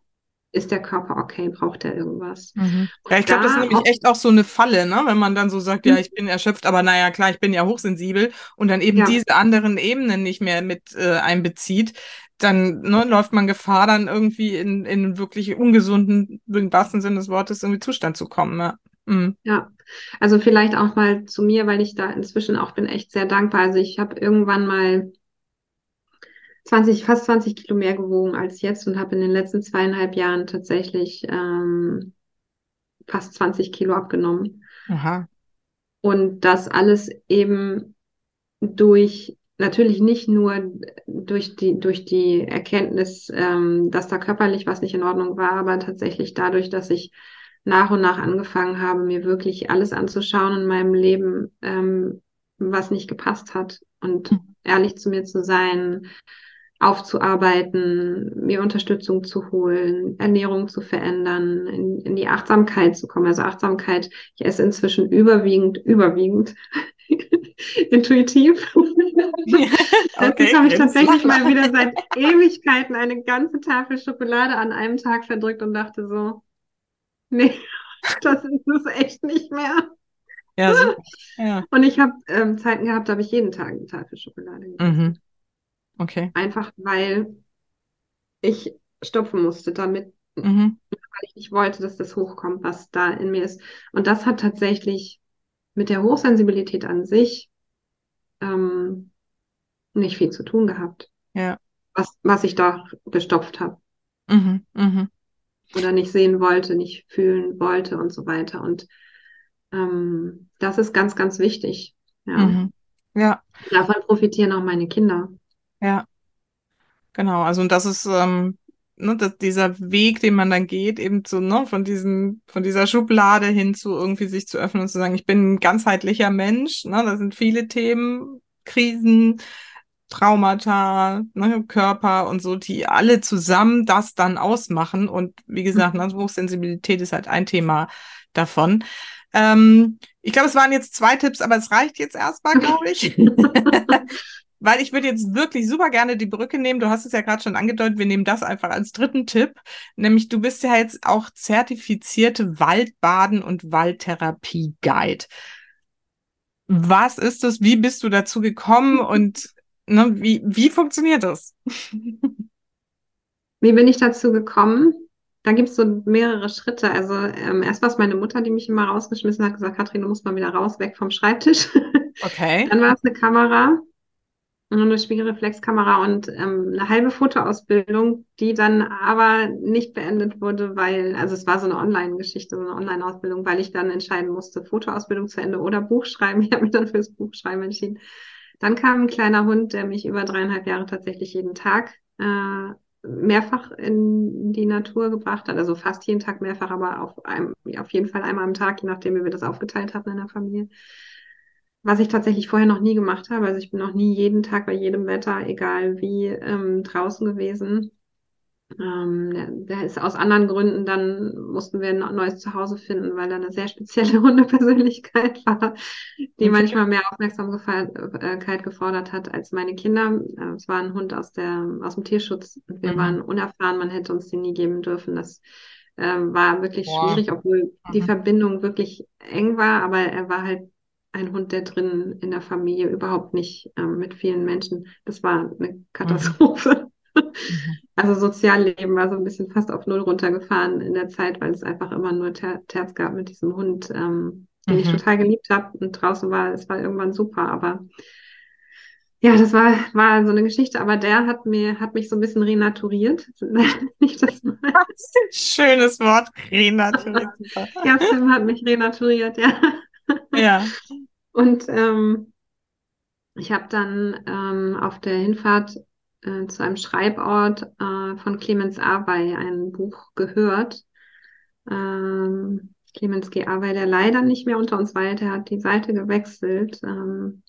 ist der Körper okay, braucht er irgendwas? Mhm. Ja, ich glaube, da das ist nämlich echt auch so eine Falle, ne? wenn man dann so sagt, ja, mhm. ich bin erschöpft, aber naja, klar, ich bin ja hochsensibel und dann eben ja. diese anderen Ebenen nicht mehr mit äh, einbezieht, dann ne, läuft man Gefahr, dann irgendwie in, in einen wirklich ungesunden, im wahrsten Sinne des Wortes, irgendwie Zustand zu kommen. Ja. Mhm. ja, also vielleicht auch mal zu mir, weil ich da inzwischen auch bin echt sehr dankbar. Also ich habe irgendwann mal 20, fast 20 Kilo mehr gewogen als jetzt und habe in den letzten zweieinhalb Jahren tatsächlich ähm, fast 20 Kilo abgenommen. Aha. Und das alles eben durch, natürlich nicht nur durch die, durch die Erkenntnis, ähm, dass da körperlich was nicht in Ordnung war, aber tatsächlich dadurch, dass ich nach und nach angefangen habe, mir wirklich alles anzuschauen in meinem Leben, ähm, was nicht gepasst hat und mhm. ehrlich zu mir zu sein, aufzuarbeiten, mir Unterstützung zu holen, Ernährung zu verändern, in, in die Achtsamkeit zu kommen. Also Achtsamkeit, ich esse inzwischen überwiegend, überwiegend (laughs) intuitiv. (laughs) Okay, Jetzt habe ich tatsächlich mal wieder seit Ewigkeiten eine ganze Tafel Schokolade an einem Tag verdrückt und dachte so, nee, (laughs) das ist es echt nicht mehr. Ja, super. Ja. Und ich habe ähm, Zeiten gehabt, da habe ich jeden Tag eine Tafel Schokolade gegessen. Mhm. Okay. Einfach weil ich stopfen musste, damit, Mhm. weil ich nicht wollte, dass das hochkommt, was da in mir ist. Und das hat tatsächlich mit der Hochsensibilität an sich ähm, nicht viel zu tun gehabt, Ja. was, was ich da gestopft habe Mhm. Mhm. oder nicht sehen wollte, nicht fühlen wollte und so weiter. Und ähm, das ist ganz, ganz wichtig. Ja. Mhm. Ja. Davon profitieren auch meine Kinder. Ja. Genau. Also, und das ist, ähm, ne, das, dieser Weg, den man dann geht, eben so, ne, von diesen, von dieser Schublade hin zu irgendwie sich zu öffnen und zu sagen, ich bin ein ganzheitlicher Mensch, ne, da sind viele Themen, Krisen, Traumata, ne, Körper und so, die alle zusammen das dann ausmachen. Und wie gesagt, ne, Hochsensibilität ist halt ein Thema davon. Ähm, ich glaube, es waren jetzt zwei Tipps, aber es reicht jetzt erstmal, glaube ich. (laughs) Weil ich würde jetzt wirklich super gerne die Brücke nehmen. Du hast es ja gerade schon angedeutet, wir nehmen das einfach als dritten Tipp. Nämlich, du bist ja jetzt auch zertifizierte Waldbaden- und Waldtherapie-Guide. Was ist das? Wie bist du dazu gekommen und ne, wie, wie funktioniert das? Wie bin ich dazu gekommen? Da gibt es so mehrere Schritte. Also ähm, erst war es meine Mutter, die mich immer rausgeschmissen hat, gesagt, Katrin, du musst mal wieder raus, weg vom Schreibtisch. (laughs) Okay. Dann war es eine Kamera, eine Spiegelreflexkamera und ähm, eine halbe Fotoausbildung, die dann aber nicht beendet wurde, weil, also es war so eine Online-Geschichte, so eine Online-Ausbildung, weil ich dann entscheiden musste, Fotoausbildung zu Ende oder Buch schreiben. (laughs) Ich habe mich dann fürs Buchschreiben entschieden. Dann kam ein kleiner Hund, der mich über dreieinhalb Jahre tatsächlich jeden Tag äh, mehrfach in die Natur gebracht hat. Also fast jeden Tag mehrfach, aber auf, einem, auf jeden Fall einmal am Tag, je nachdem, wie wir das aufgeteilt hatten in der Familie. Was ich tatsächlich vorher noch nie gemacht habe. Also ich bin noch nie jeden Tag bei jedem Wetter, egal wie, ähm, draußen gewesen. Ähm, der, der ist aus anderen Gründen, dann mussten wir ein neues Zuhause finden, weil er eine sehr spezielle (laughs) Hundepersönlichkeit war, die manchmal mehr Aufmerksamkeit gefordert hat als meine Kinder. Äh, Es war ein Hund aus der, aus dem Tierschutz und wir Mhm. waren unerfahren, man hätte uns den nie geben dürfen. Das ähm, war wirklich Boah. schwierig, obwohl die Mhm. Verbindung wirklich eng war, aber er war halt ein Hund, der drin in der Familie überhaupt nicht ähm, mit vielen Menschen. Das war eine Katastrophe. Mhm. (laughs) Also Sozialleben war so ein bisschen fast auf Null runtergefahren in der Zeit, weil es einfach immer nur Ter Terz gab mit diesem Hund, ähm, den ich Mhm. total geliebt habe und draußen war, es war irgendwann super, aber ja, das war, war so eine Geschichte, aber der hat mir, hat mich so ein bisschen renaturiert. (laughs) Nicht das mal. (laughs) Schönes Wort, renaturiert. Ja, Tim hat mich renaturiert, ja. Ja. (laughs) Und ähm, ich habe dann ähm, auf der Hinfahrt äh, zu einem Schreibort äh, von Clemens Awey ein Buch gehört. Ähm, Clemens G. Awey, der leider nicht mehr unter uns weilt, der hat die Seite gewechselt, ähm,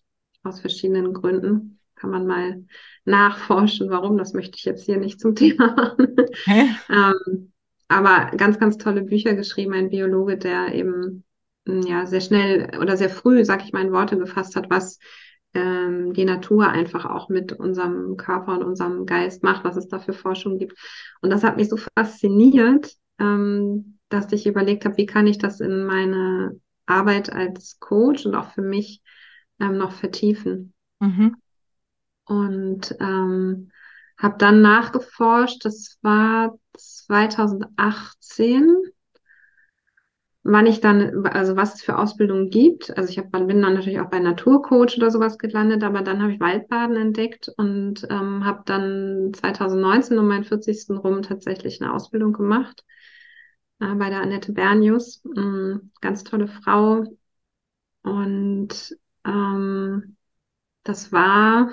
aus verschiedenen Gründen. Kann man mal nachforschen, warum. Das möchte ich jetzt hier nicht zum (laughs) Thema machen. Ähm, aber ganz, ganz tolle Bücher geschrieben, ein Biologe, der eben ja sehr schnell oder sehr früh, sag ich mal, in Worte gefasst hat, was ähm, die Natur einfach auch mit unserem Körper und unserem Geist macht, was es da für Forschung gibt. Und das hat mich so fasziniert, ähm, dass ich überlegt habe, wie kann ich das in meine Arbeit als Coach und auch für mich ähm, noch vertiefen. Mhm. Und ähm, habe dann nachgeforscht, das war 2018, wann ich dann, also was es für Ausbildungen gibt. Also ich hab, bin dann natürlich auch bei Naturcoach oder sowas gelandet, aber dann habe ich Waldbaden entdeckt und ähm, habe dann 2019 um meinen 40. rum tatsächlich eine Ausbildung gemacht äh, bei der Annette Bernius. Mm, ganz tolle Frau. Und ähm, das war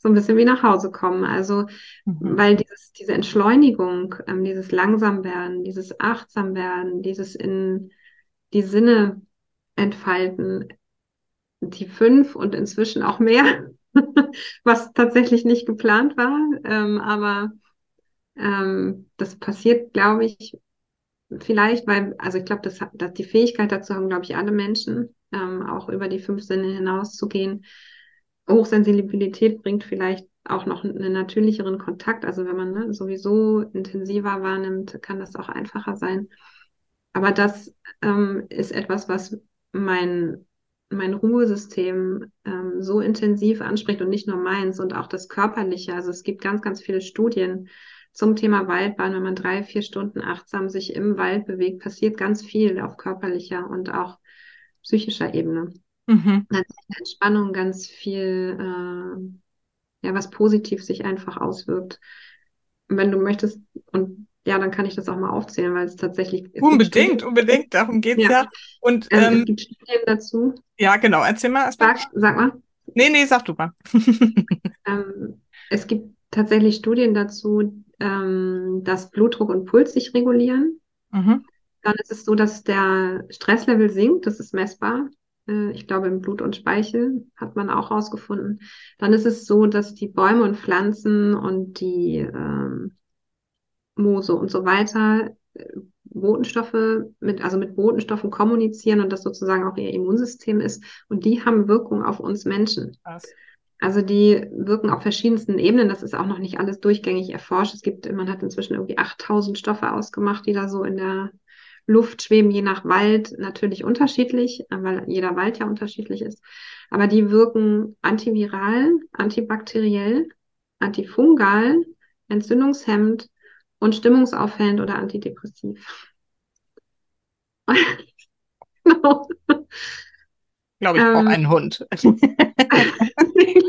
so ein bisschen wie nach Hause kommen. Also, Mhm. weil dieses, diese Entschleunigung, ähm, dieses Langsamwerden, dieses Achtsamwerden, dieses in die Sinne entfalten, die fünf und inzwischen auch mehr, (laughs) was tatsächlich nicht geplant war, ähm, aber ähm, das passiert, glaube ich, vielleicht, weil, also ich glaube, das, hat- dass die Fähigkeit dazu haben, glaube ich, alle Menschen, ähm, auch über die fünf Sinne hinauszugehen. Hochsensibilität bringt vielleicht auch noch einen natürlicheren Kontakt. Also wenn man ne, sowieso intensiver wahrnimmt, kann das auch einfacher sein. Aber das ähm, ist etwas, was mein, mein Ruhesystem ähm, so intensiv anspricht und nicht nur meins und auch das Körperliche. Also es gibt ganz, ganz viele Studien zum Thema Waldbahn. Wenn man drei, vier Stunden achtsam sich im Wald bewegt, passiert ganz viel auf körperlicher und auch psychischer Ebene. Mhm. Entspannung ganz viel, äh, ja, was positiv sich einfach auswirkt. Und wenn du möchtest, und ja, dann kann ich das auch mal aufzählen, weil es tatsächlich. Es unbedingt, unbedingt, darum geht es ja. ja. Und ähm, ähm, es gibt Studien dazu. Ja, genau, erzähl mal. Sag, sag mal. Nee, nee, sag du mal. (laughs) ähm, es gibt tatsächlich Studien dazu, ähm, dass Blutdruck und Puls sich regulieren. Mhm. Dann ist es so, dass der Stresslevel sinkt, das ist messbar. Äh, ich glaube, im Blut und Speichel hat man auch herausgefunden. Dann ist es so, dass die Bäume und Pflanzen und die ähm, Moose und so weiter äh, Botenstoffe mit, also mit Botenstoffen kommunizieren und das sozusagen auch ihr Immunsystem ist. Und die haben Wirkung auf uns Menschen. Krass. Also die wirken auf verschiedensten Ebenen. Das ist auch noch nicht alles durchgängig erforscht. Es gibt, man hat inzwischen irgendwie 8000 Stoffe ausgemacht, die da so in der Luft schweben, je nach Wald natürlich unterschiedlich, weil jeder Wald ja unterschiedlich ist. Aber die wirken antiviral, antibakteriell, antifungal, entzündungshemmend, und stimmungsaufhellend oder antidepressiv. (laughs) genau. Ich glaube, ich ähm, brauche einen Hund. (laughs) (laughs)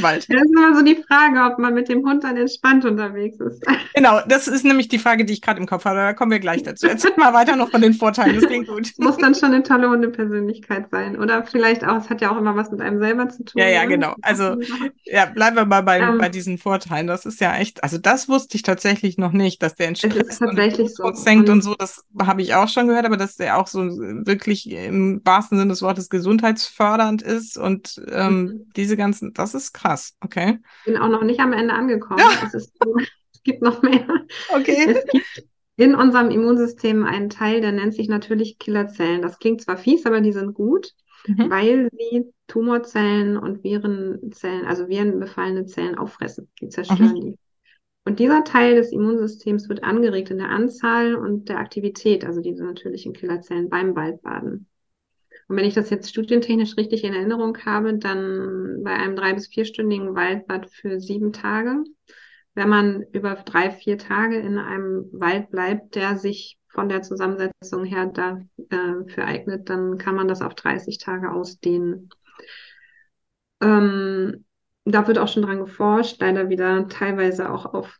Wald. Das ist immer so die Frage, ob man mit dem Hund dann entspannt unterwegs ist. (laughs) Genau, das ist nämlich die Frage, die ich gerade im Kopf habe. Da kommen wir gleich dazu. Erzähl mal weiter noch von den Vorteilen. Das klingt gut. Muss dann schon eine tolle Hundepersönlichkeit sein. Oder vielleicht auch, es hat ja auch immer was mit einem selber zu tun. Ja, ja, ne? genau. Also, ja, bleiben wir mal bei, ähm, bei diesen Vorteilen. Das ist ja echt, also das wusste ich tatsächlich noch nicht, dass der Stress tatsächlich so. senkt und, und so. Das habe ich auch schon gehört, aber dass der auch so wirklich im wahrsten Sinne des Wortes gesundheitsfördernd ist und ähm, mhm. diese ganzen, das ist krass. Okay. Ich bin auch noch nicht am Ende angekommen. Ja. Es, ist, (laughs) es gibt noch mehr. Okay. In unserem Immunsystem einen Teil, der nennt sich natürlich Killerzellen. Das klingt zwar fies, aber die sind gut, mhm. weil sie Tumorzellen und Virenzellen, also virenbefallene Zellen auffressen. Die zerstören mhm. die. Und dieser Teil des Immunsystems wird angeregt in der Anzahl und der Aktivität, also diese natürlichen Killerzellen beim Waldbaden. Und wenn ich das jetzt studientechnisch richtig in Erinnerung habe, dann bei einem drei- bis vierstündigen Waldbad für sieben Tage. Wenn man über drei, vier Tage in einem Wald bleibt, der sich von der Zusammensetzung her dafür äh, eignet, dann kann man das auf 30 Tage ausdehnen. Ähm, da wird auch schon dran geforscht, leider wieder teilweise auch auf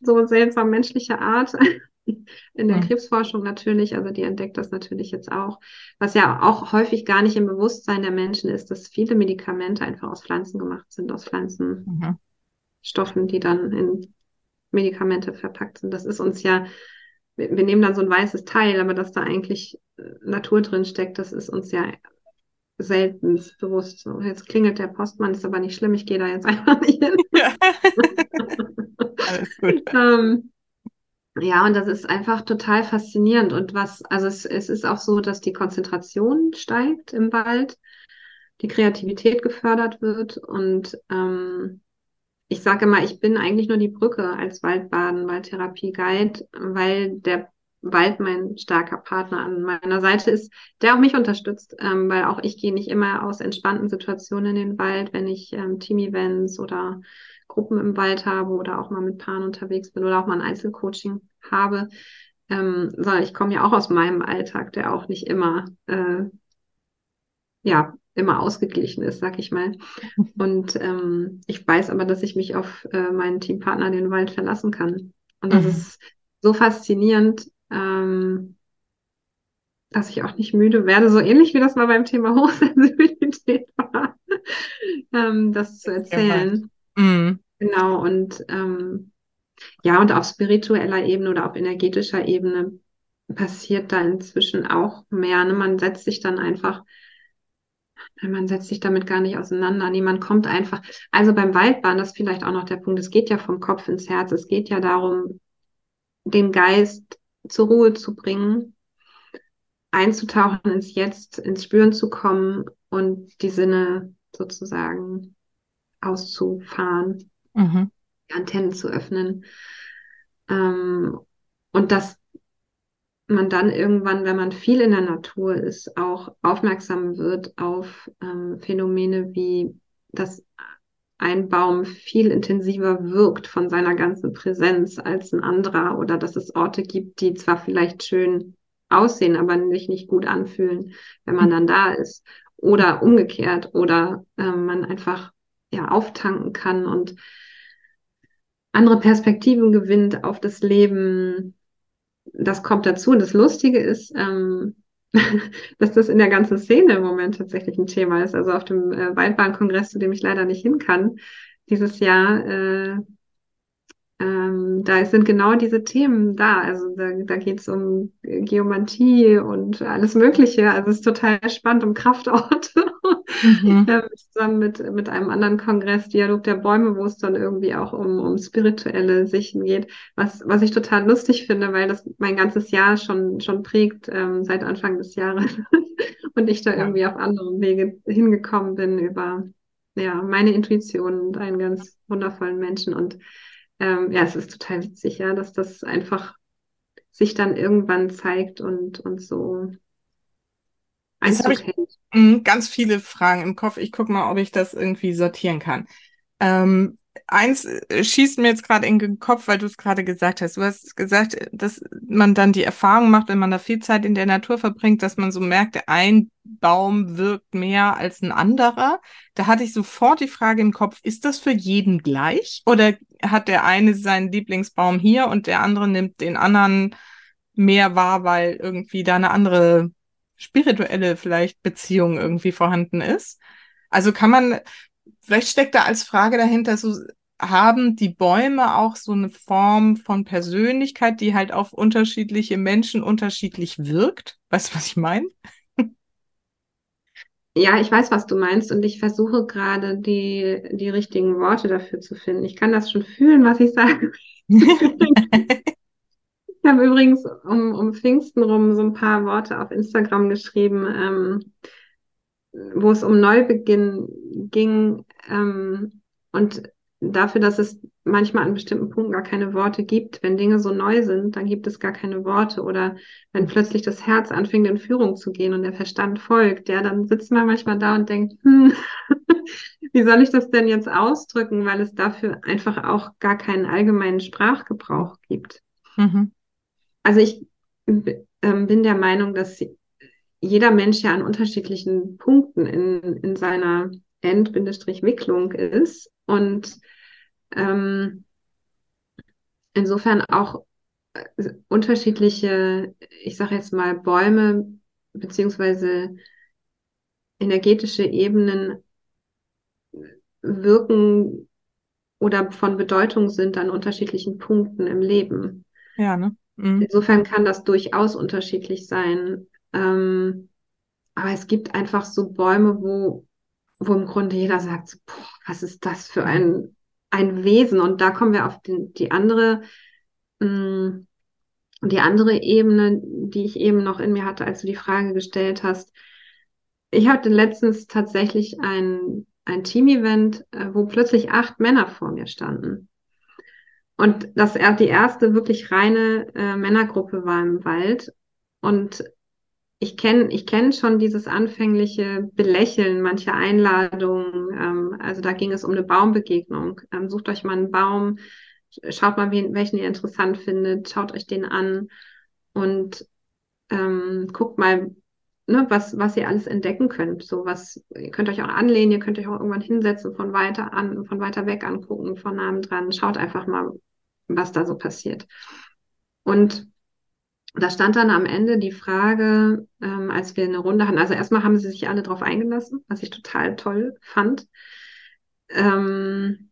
so seltsam menschliche Art in der mhm. Krebsforschung natürlich, also die entdeckt das natürlich jetzt auch. Was ja auch häufig gar nicht im Bewusstsein der Menschen ist, dass viele Medikamente einfach aus Pflanzen gemacht sind, aus Pflanzenstoffen, mhm. die dann in Medikamente verpackt sind. Das ist uns ja, wir, wir nehmen dann so ein weißes Teil, aber dass da eigentlich äh, Natur drin steckt, das ist uns ja selten bewusst. So, jetzt klingelt der Postmann, ist aber nicht schlimm, ich gehe da jetzt (laughs) einfach nicht hin. Ja. (laughs) Alles gut. ähm, ja, und das ist einfach total faszinierend. Und was, also es, es ist auch so, dass die Konzentration steigt im Wald, die Kreativität gefördert wird. Und ähm, ich sage immer, ich bin eigentlich nur die Brücke als Waldbaden, Waldtherapie-Guide, weil der Wald mein starker Partner an meiner Seite ist, der auch mich unterstützt, ähm, weil auch ich gehe nicht immer aus entspannten Situationen in den Wald, wenn ich ähm, Team-Events oder Gruppen im Wald habe oder auch mal mit Paaren unterwegs bin oder auch mal ein Einzelcoaching habe, ähm, sondern ich komme ja auch aus meinem Alltag, der auch nicht immer, äh, ja, immer ausgeglichen ist, sag ich mal. (laughs) Und ähm, ich weiß aber, dass ich mich auf äh, meinen Teampartner, den Wald, verlassen kann. Und das mhm. ist so faszinierend, ähm, dass ich auch nicht müde werde, so ähnlich wie das mal beim Thema (laughs) Hochsensibilität war, ähm, das zu erzählen. Mhm. Genau, und ähm, ja, und auf spiritueller Ebene oder auf energetischer Ebene passiert da inzwischen auch mehr. Ne? Man setzt sich dann einfach, man setzt sich damit gar nicht auseinander. Nee, man kommt einfach, also beim Waldbahn, das ist vielleicht auch noch der Punkt, es geht ja vom Kopf ins Herz, es geht ja darum, den Geist zur Ruhe zu bringen, einzutauchen ins Jetzt, ins Spüren zu kommen und die Sinne sozusagen auszufahren mhm. die Antennen zu öffnen. Ähm, und das man dann irgendwann, wenn man viel in der Natur ist, auch aufmerksam wird auf ähm, Phänomene wie, dass ein Baum viel intensiver wirkt von seiner ganzen Präsenz als ein anderer oder dass es Orte gibt, die zwar vielleicht schön aussehen, aber sich nicht gut anfühlen, wenn man dann da ist oder umgekehrt oder äh, man einfach ja auftanken kann und andere Perspektiven gewinnt auf das Leben. Das kommt dazu. Und das Lustige ist, ähm, (laughs) dass das in der ganzen Szene im Moment tatsächlich ein Thema ist. Also auf dem äh, Waldbahnkongress, zu dem ich leider nicht hin kann, dieses Jahr, äh, ähm, da sind genau diese Themen da. Also da, da geht es um Geomantie und alles Mögliche. Also es ist total spannend um Kraftorte. (laughs) Mhm. zusammen mit, mit einem anderen Kongress, Dialog der Bäume, wo es dann irgendwie auch um, um spirituelle Sichten geht, was, was ich total lustig finde, weil das mein ganzes Jahr schon, schon prägt, ähm, seit Anfang des Jahres. (laughs) und ich da ja. irgendwie auf anderen Wege hingekommen bin über ja, meine Intuition und einen ganz wundervollen Menschen. Und ähm, ja, es ist total witzig, ja, dass das einfach sich dann irgendwann zeigt und, und so Jetzt habe ich ganz viele Fragen im Kopf. Ich gucke mal, ob ich das irgendwie sortieren kann. Ähm, eins äh, schießt mir jetzt gerade in den Kopf, weil du es gerade gesagt hast. Du hast gesagt, dass man dann die Erfahrung macht, wenn man da viel Zeit in der Natur verbringt, dass man so merkt, ein Baum wirkt mehr als ein anderer. Da hatte ich sofort die Frage im Kopf, ist das für jeden gleich? Oder hat der eine seinen Lieblingsbaum hier und der andere nimmt den anderen mehr wahr, weil irgendwie da eine andere spirituelle vielleicht Beziehung irgendwie vorhanden ist? Also kann man, vielleicht steckt da als Frage dahinter, so haben die Bäume auch so eine Form von Persönlichkeit, die halt auf unterschiedliche Menschen unterschiedlich wirkt? Weißt du, was ich meine? Ja, ich weiß, was du meinst und ich versuche gerade die, die richtigen Worte dafür zu finden. Ich kann das schon fühlen, was ich sage. (laughs) ich habe übrigens um, um Pfingsten rum so ein paar Worte auf Instagram geschrieben, ähm, wo es um Neubeginn ging ähm, und dafür, dass es manchmal an bestimmten Punkten gar keine Worte gibt. Wenn Dinge so neu sind, dann gibt es gar keine Worte. Oder wenn plötzlich das Herz anfängt in Führung zu gehen und der Verstand folgt, ja, dann sitzt man manchmal da und denkt, hm, (laughs) wie soll ich das denn jetzt ausdrücken, weil es dafür einfach auch gar keinen allgemeinen Sprachgebrauch gibt. Mhm. Also ich ähm, bin der Meinung, dass jeder Mensch ja an unterschiedlichen Punkten in, in seiner End-Wicklung ist und ähm, insofern auch äh, unterschiedliche, ich sage jetzt mal, Bäume beziehungsweise energetische Ebenen wirken oder von Bedeutung sind an unterschiedlichen Punkten im Leben. Ja, ne? Mhm. Insofern kann das durchaus unterschiedlich sein. Ähm, aber es gibt einfach so Bäume, wo wo im Grunde jeder sagt, boah, was ist das für ein, ein Wesen? Und da kommen wir auf die, die andere, mh, mm, die andere Ebene, die ich eben noch in mir hatte, als du die Frage gestellt hast. Ich hatte letztens tatsächlich ein, ein Team-Event, äh, wo plötzlich acht Männer vor mir standen. Und das die erste wirklich reine äh, Männergruppe war im Wald. Und ich kenne ich kenn schon dieses anfängliche Belächeln mancher Einladungen. Ähm, also da ging es um eine Baumbegegnung. Ähm, sucht euch mal einen Baum, schaut mal, wen, welchen ihr interessant findet, schaut euch den an und ähm, guckt mal, ne, was, was ihr alles entdecken könnt. So was, ihr könnt euch auch anlehnen, ihr könnt euch auch irgendwann hinsetzen, von weiter an, von weiter weg angucken, von nahem dran. Schaut einfach mal, was da so passiert. Und da stand dann am Ende die Frage, ähm, als wir eine Runde hatten, also erstmal haben sie sich alle darauf eingelassen, was ich total toll fand. Ähm,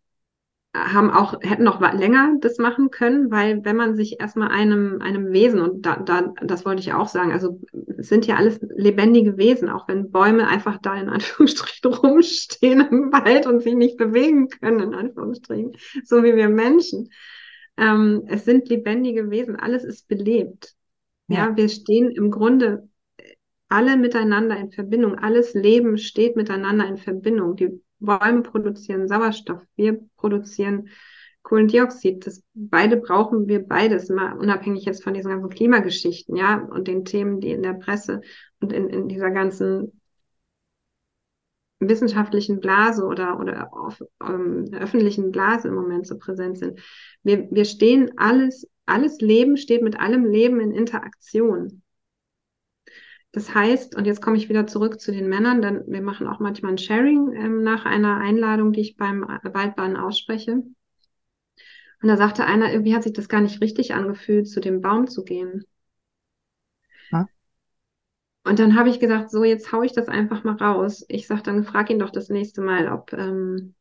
haben auch, hätten noch länger das machen können, weil wenn man sich erstmal einem, einem Wesen, und da, da, das wollte ich auch sagen, also es sind ja alles lebendige Wesen, auch wenn Bäume einfach da in Anführungsstrichen (laughs) rumstehen im Wald und sich nicht bewegen können, in Anführungsstrichen, so wie wir Menschen. Ähm, es sind lebendige Wesen, alles ist belebt. Ja. ja, wir stehen im Grunde alle miteinander in Verbindung. Alles Leben steht miteinander in Verbindung. Die Bäume produzieren Sauerstoff. Wir produzieren Kohlendioxid. Das beide brauchen wir beides, mal unabhängig jetzt von diesen ganzen Klimageschichten, ja, und den Themen, die in der Presse und in, in dieser ganzen wissenschaftlichen Blase oder, oder auf, ähm, öffentlichen Blase im Moment so präsent sind. Wir, wir stehen alles, alles Leben steht mit allem Leben in Interaktion. Das heißt, und jetzt komme ich wieder zurück zu den Männern, denn wir machen auch manchmal ein Sharing ähm, nach einer Einladung, die ich beim Waldbahn ausspreche. Und da sagte einer, irgendwie hat sich das gar nicht richtig angefühlt, zu dem Baum zu gehen. Ja. Und dann habe ich gedacht, so, jetzt haue ich das einfach mal raus. Ich sage dann, frag ihn doch das nächste Mal, ob, ähm,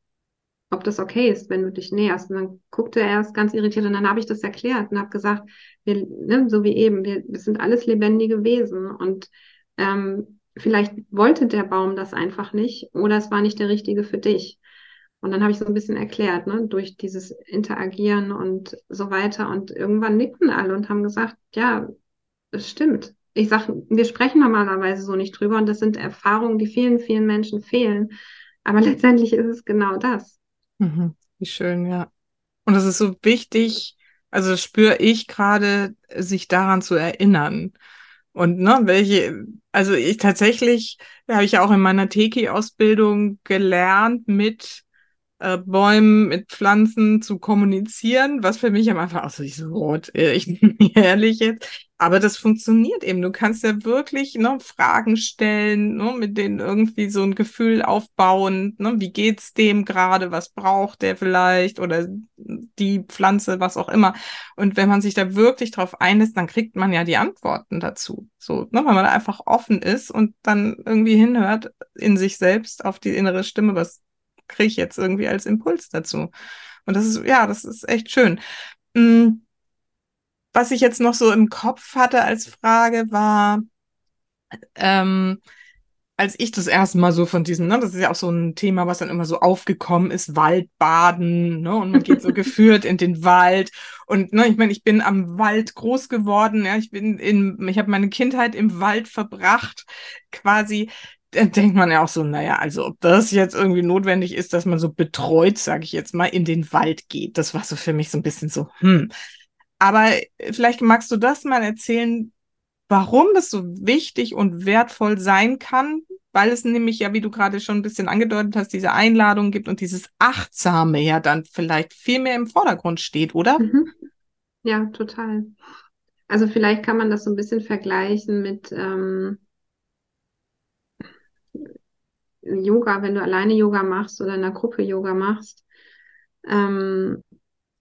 ob das okay ist, wenn du dich näherst. Und dann guckte er erst ganz irritiert und dann habe ich das erklärt und habe gesagt, wir, ne, so wie eben, wir, wir sind alles lebendige Wesen und ähm, vielleicht wollte der Baum das einfach nicht oder es war nicht der richtige für dich. Und dann habe ich so ein bisschen erklärt, ne, durch dieses Interagieren und so weiter. Und irgendwann nickten alle und haben gesagt, ja, es stimmt. Ich sage, wir sprechen normalerweise so nicht drüber und das sind Erfahrungen, die vielen, vielen Menschen fehlen. Aber (laughs) letztendlich ist es genau das. Mhm, wie schön, ja. Und es ist so wichtig, also spüre ich gerade, sich daran zu erinnern. Und ne, welche, also ich tatsächlich, da habe ich ja auch in meiner Teki-Ausbildung gelernt, mit äh, Bäumen, mit Pflanzen zu kommunizieren, was für mich am Anfang auch so, ich so, rot, ich (laughs) bin ehrlich jetzt. Aber das funktioniert eben. Du kannst ja wirklich ne, Fragen stellen, ne, mit denen irgendwie so ein Gefühl aufbauen. Ne, wie geht's dem gerade? Was braucht der vielleicht? Oder die Pflanze, was auch immer. Und wenn man sich da wirklich drauf einlässt, dann kriegt man ja die Antworten dazu. So, ne, weil man einfach offen ist und dann irgendwie hinhört in sich selbst auf die innere Stimme, was kriege ich jetzt irgendwie als Impuls dazu. Und das ist, ja, das ist echt schön. Mm, was ich jetzt noch so im Kopf hatte als Frage war, ähm, als ich das erste Mal so von diesem, ne, das ist ja auch so ein Thema, was dann immer so aufgekommen ist, Waldbaden, ne, und man geht so (laughs) geführt in den Wald und ne, ich meine, ich bin am Wald groß geworden, ja, ich bin in, ich habe meine Kindheit im Wald verbracht, quasi dann denkt man ja auch so, naja, also ob das jetzt irgendwie notwendig ist, dass man so betreut, sage ich jetzt mal, in den Wald geht. Das war so für mich so ein bisschen so, hm. Aber vielleicht magst du das mal erzählen, warum das so wichtig und wertvoll sein kann, weil es nämlich ja, wie du gerade schon ein bisschen angedeutet hast, diese Einladung gibt und dieses Achtsame ja dann vielleicht viel mehr im Vordergrund steht, oder? Mhm. Ja, total. Also vielleicht kann man das so ein bisschen vergleichen mit ähm, Yoga, wenn du alleine Yoga machst oder in einer Gruppe Yoga machst, ähm,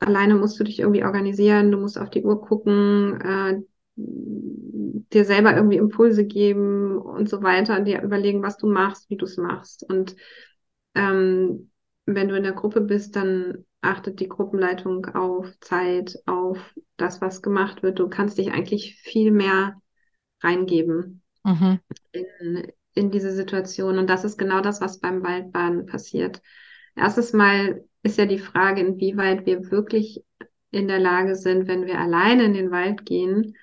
alleine musst du dich irgendwie organisieren, du musst auf die Uhr gucken, äh, dir selber irgendwie Impulse geben und so weiter, dir überlegen, was du machst, wie du es machst. Und ähm, wenn du in der Gruppe bist, dann achtet die Gruppenleitung auf Zeit, auf das, was gemacht wird. Du kannst dich eigentlich viel mehr reingeben mhm. in, in diese Situation. Und das ist genau das, was beim Waldbaden passiert. Erstes Mal ist ja die Frage, inwieweit wir wirklich in der Lage sind, wenn wir alleine in den Wald gehen,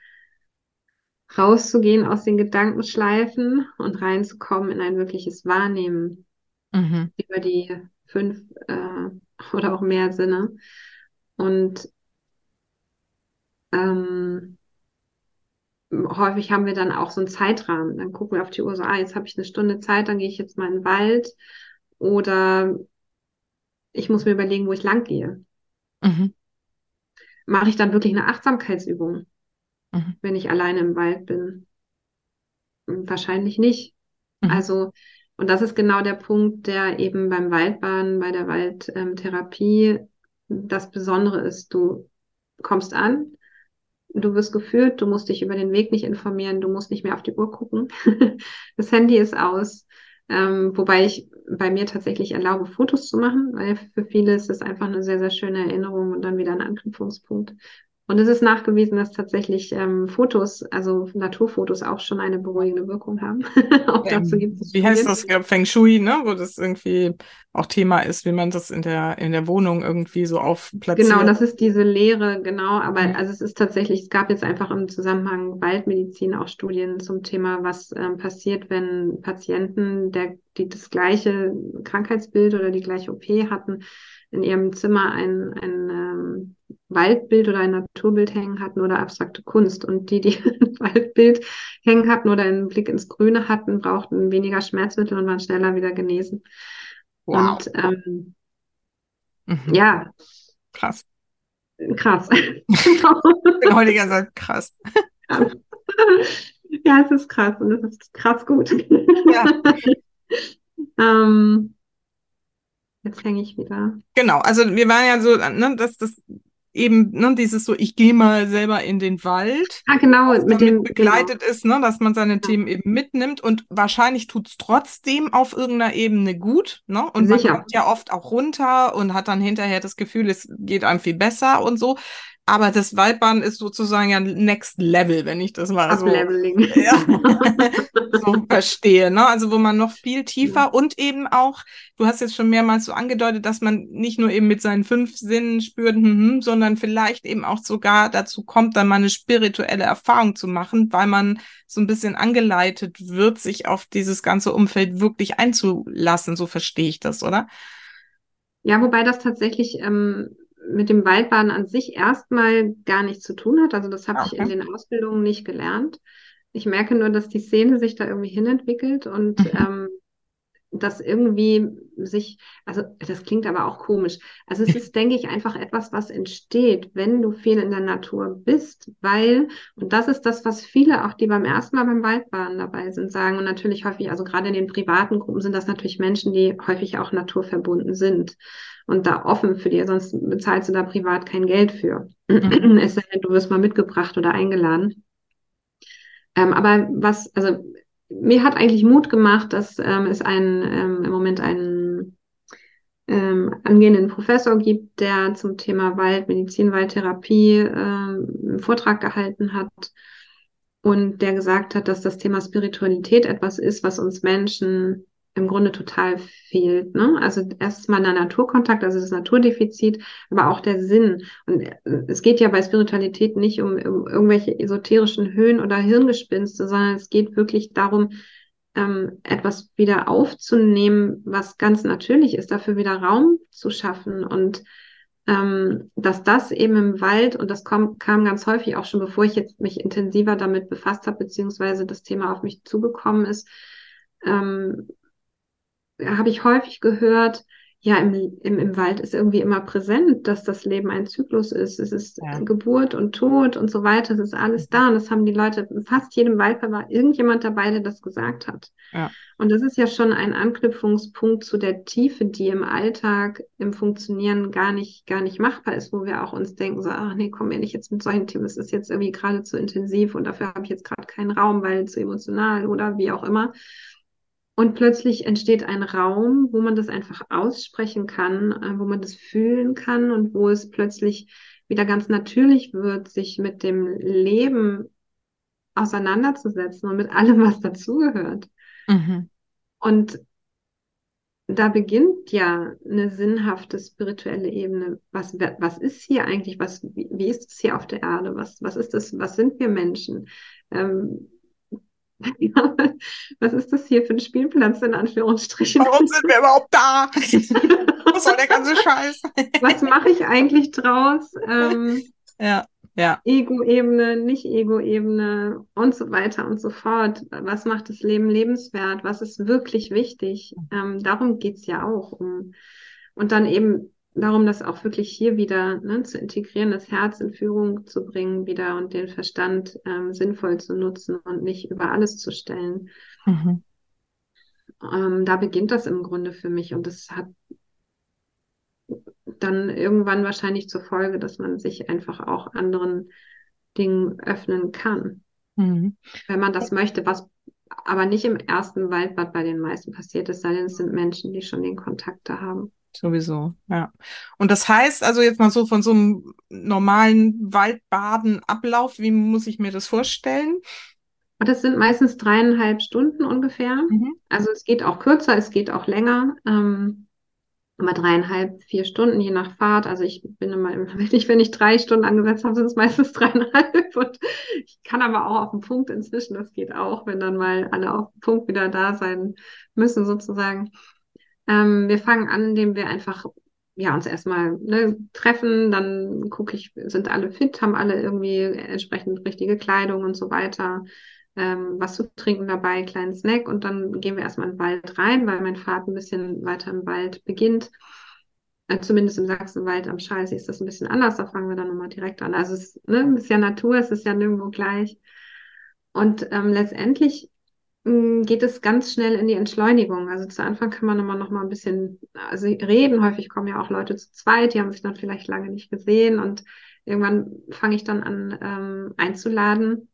rauszugehen aus den Gedankenschleifen und reinzukommen in ein wirkliches Wahrnehmen mhm. über die fünf äh, oder auch mehr Sinne. Und ähm, häufig haben wir dann auch so einen Zeitrahmen. Dann gucken wir auf die Uhr so, ah, jetzt habe ich eine Stunde Zeit, dann gehe ich jetzt mal in den Wald. Oder ich muss mir überlegen, wo ich lang gehe. Mhm. Mache ich dann wirklich eine Achtsamkeitsübung, mhm. wenn ich alleine im Wald bin? Wahrscheinlich nicht. Mhm. Also, und das ist genau der Punkt, der eben beim Waldbahn, bei der Waldtherapie ähm, das Besondere ist. Du kommst an, du wirst geführt, du musst dich über den Weg nicht informieren, du musst nicht mehr auf die Uhr gucken. (laughs) das Handy ist aus. Ähm, wobei ich bei mir tatsächlich erlaube, Fotos zu machen, weil für viele ist es einfach eine sehr, sehr schöne Erinnerung und dann wieder ein Anknüpfungspunkt. Und es ist nachgewiesen, dass tatsächlich ähm, Fotos, also Naturfotos auch schon eine beruhigende Wirkung haben. (laughs) auch ähm, dazu gibt es Wie heißt das? Feng Shui, ne? Wo das irgendwie auch Thema ist, wie man das in der, in der Wohnung irgendwie so aufplatziert. Genau, das ist diese Lehre, genau. Aber mhm. also es ist tatsächlich, es gab jetzt einfach im Zusammenhang Waldmedizin auch Studien zum Thema, was ähm, passiert, wenn Patienten, der, die das gleiche Krankheitsbild oder die gleiche OP hatten, in ihrem Zimmer ein, ein ähm, Waldbild oder ein Naturbild hängen hatten oder abstrakte Kunst. Und die, die (laughs) ein Waldbild hängen hatten oder einen Blick ins Grüne hatten, brauchten weniger Schmerzmittel und waren schneller wieder genesen. Wow. Und ähm, mhm. ja. Krass. Krass. (laughs) genau die ganze Zeit krass. krass. (laughs) Ja, es ist krass und es ist krass gut. Ja. ähm, jetzt hänge ich wieder. Genau, also wir waren ja so, ne, dass das eben ne, dieses so, ich gehe mal selber in den Wald. Ah, genau, mit dem begleitet genau. ist, ne, dass man seine ja. Themen eben mitnimmt und wahrscheinlich tut es trotzdem auf irgendeiner Ebene gut, ne? Und Sicher. man kommt ja oft auch runter und hat dann hinterher das Gefühl, es geht einem viel besser und so. Aber das Waldbahn ist sozusagen ja Next Level, wenn ich das mal so, (laughs) ja, (laughs) so verstehe. Ne? Also wo man noch viel tiefer ja. und eben auch, du hast jetzt schon mehrmals so angedeutet, dass man nicht nur eben mit seinen fünf Sinnen spürt, hm, hm, sondern vielleicht eben auch sogar dazu kommt, dann mal eine spirituelle Erfahrung zu machen, weil man so ein bisschen angeleitet wird, sich auf dieses ganze Umfeld wirklich einzulassen. So verstehe ich das, oder? Ja, wobei das tatsächlich ähm, mit dem Waldbaden an sich erstmal gar nichts zu tun hat. Also das habe okay. ich in den Ausbildungen nicht gelernt. Ich merke nur, dass die Szene sich da irgendwie hinentwickelt und mhm. ähm, dass irgendwie sich, also das klingt aber auch komisch. Also es (laughs) ist, denke ich, einfach etwas, was entsteht, wenn du viel in der Natur bist, weil, und das ist das, was viele auch, die beim ersten Mal beim Waldbaden dabei sind, sagen und natürlich häufig, also gerade in den privaten Gruppen sind das natürlich Menschen, die häufig auch naturverbunden sind und da offen für dir, sonst bezahlst du da privat kein Geld für. Mhm. es sei denn, du wirst mal mitgebracht oder eingeladen. Ähm, aber was, also mir hat eigentlich Mut gemacht, dass ähm, es einen, ähm, im Moment einen ähm, angehenden Professor gibt, der zum Thema Wald, Medizin, Waldtherapie ähm, einen Vortrag gehalten hat und der gesagt hat, dass das Thema Spiritualität etwas ist, was uns Menschen im Grunde total fehlt. Ne? Also erstmal der Naturkontakt, also das Naturdefizit, aber auch der Sinn. Und äh, es geht ja bei Spiritualität nicht um, um irgendwelche esoterischen Höhen oder Hirngespinste, sondern es geht wirklich darum, ähm, etwas wieder aufzunehmen, was ganz natürlich ist, dafür wieder Raum zu schaffen und ähm, dass das eben im Wald, und das kam, kam ganz häufig auch schon, bevor ich jetzt mich intensiver damit befasst habe, beziehungsweise das Thema auf mich zugekommen ist, ähm, habe ich häufig gehört, ja, im, im, im Wald ist irgendwie immer präsent, dass das Leben ein Zyklus ist. Es ist ja. Geburt und Tod und so weiter. Es ist alles da. Und das haben die Leute, fast jedem Waldbau war irgendjemand dabei, der das gesagt hat. Ja. Und das ist ja schon ein Anknüpfungspunkt zu der Tiefe, die im Alltag, im Funktionieren gar nicht, gar nicht machbar ist, wo wir auch uns denken, so, ach nee, komm mir nicht jetzt mit solchen Themen, es ist jetzt irgendwie gerade zu intensiv und dafür habe ich jetzt gerade keinen Raum, weil zu emotional oder wie auch immer. Und plötzlich entsteht ein Raum, wo man das einfach aussprechen kann, äh, wo man das fühlen kann und wo es plötzlich wieder ganz natürlich wird, sich mit dem Leben auseinanderzusetzen und mit allem, was dazugehört. Mhm. Und da beginnt ja eine sinnhafte spirituelle Ebene. Was, was ist hier eigentlich? Was, wie, wie ist es hier auf der Erde? Was, was ist das? Was sind wir Menschen? Ähm, ja, (laughs) was ist das hier für ein Spielplatz in Anführungsstrichen? Warum sind wir überhaupt da? (laughs) was soll der ganze Scheiß? was mache ich eigentlich draus? Ähm, (laughs) ja, ja. Ego-Ebene, Nicht-Ego-Ebene und so weiter und so fort. Was macht das Leben lebenswert? Was ist wirklich wichtig? Ähm, darum geht es ja auch. Um, und dann eben darum, das auch wirklich hier wieder ne, zu integrieren, das Herz in Führung zu bringen wieder und den Verstand ähm, sinnvoll zu nutzen und nicht über alles zu stellen. Mhm. Ähm, da beginnt das im Grunde für mich und das hat dann irgendwann wahrscheinlich zur Folge, dass man sich einfach auch anderen Dingen öffnen kann, mhm. wenn man das möchte, was aber nicht im ersten Waldbad bei den meisten passiert ist, sei denn es sind Menschen, die schon den Kontakt da haben. Sowieso, ja. Und das heißt also jetzt mal so von so einem normalen Waldbadenablauf, wie muss ich mir das vorstellen? Das sind meistens dreieinhalb Stunden ungefähr. Mhm. Also es geht auch kürzer, es geht auch länger. Ähm, immer dreieinhalb, vier Stunden, je nach Fahrt. Also ich bin immer, (laughs) wenn ich, wenn ich drei Stunden angesetzt habe, sind es meistens (laughs) dreieinhalb. Und ich kann aber auch auf den Punkt inzwischen, das geht auch, wenn dann mal alle auf den Punkt wieder da sein müssen, sozusagen. Ähm, wir fangen an, indem wir einfach ja, uns erstmal ne, treffen, dann gucke ich, sind alle fit, haben alle irgendwie entsprechend richtige Kleidung und so weiter ähm, was zu trinken dabei, kleinen Snack und dann gehen wir erstmal in den Wald rein, weil mein Pfad ein bisschen weiter im Wald beginnt. Äh, zumindest im Sachsenwald am Scheiße ist das ein bisschen anders, da fangen wir dann nochmal direkt an. Also es ne, ist ja Natur, es ist ja nirgendwo gleich. Und ähm, letztendlich geht es ganz schnell in die Entschleunigung. Also zu Anfang kann man nochmal noch mal ein bisschen also reden. Häufig kommen ja auch Leute zu zweit, die haben sich dann vielleicht lange nicht gesehen und irgendwann fange ich dann an ähm, einzuladen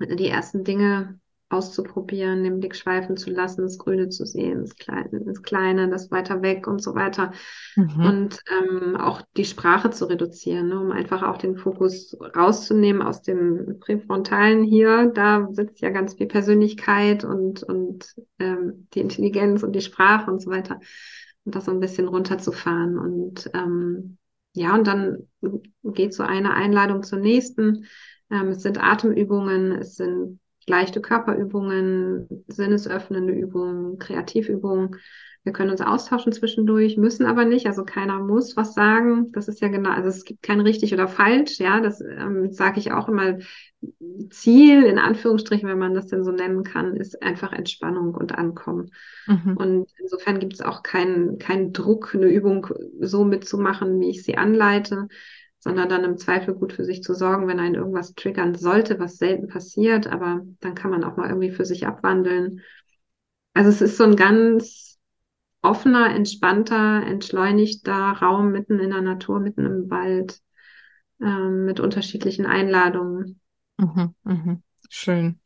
die ersten Dinge auszuprobieren, den Blick schweifen zu lassen, das Grüne zu sehen, das Kleine, das, Kleine, das weiter weg und so weiter. Mhm. Und ähm, auch die Sprache zu reduzieren, ne, um einfach auch den Fokus rauszunehmen aus dem Präfrontalen hier. Da sitzt ja ganz viel Persönlichkeit und, und ähm, die Intelligenz und die Sprache und so weiter. Und das so ein bisschen runterzufahren. Und ähm, ja, und dann geht so eine Einladung zur nächsten ähm, es sind Atemübungen, es sind leichte Körperübungen, sinnesöffnende Übungen, Kreativübungen. Wir können uns austauschen zwischendurch, müssen aber nicht. Also keiner muss was sagen. Das ist ja genau, also es gibt kein richtig oder falsch. Ja, das ähm, sage ich auch immer. Ziel, in Anführungsstrichen, wenn man das denn so nennen kann, ist einfach Entspannung und Ankommen. Mhm. Und insofern gibt es auch keinen keinen Druck, eine Übung so mitzumachen, wie ich sie anleite sondern dann im Zweifel gut für sich zu sorgen, wenn einen irgendwas triggern sollte, was selten passiert, aber dann kann man auch mal irgendwie für sich abwandeln. Also es ist so ein ganz offener, entspannter, entschleunigter Raum mitten in der Natur, mitten im Wald, ähm, mit unterschiedlichen Einladungen. Mhm, mh. Schön.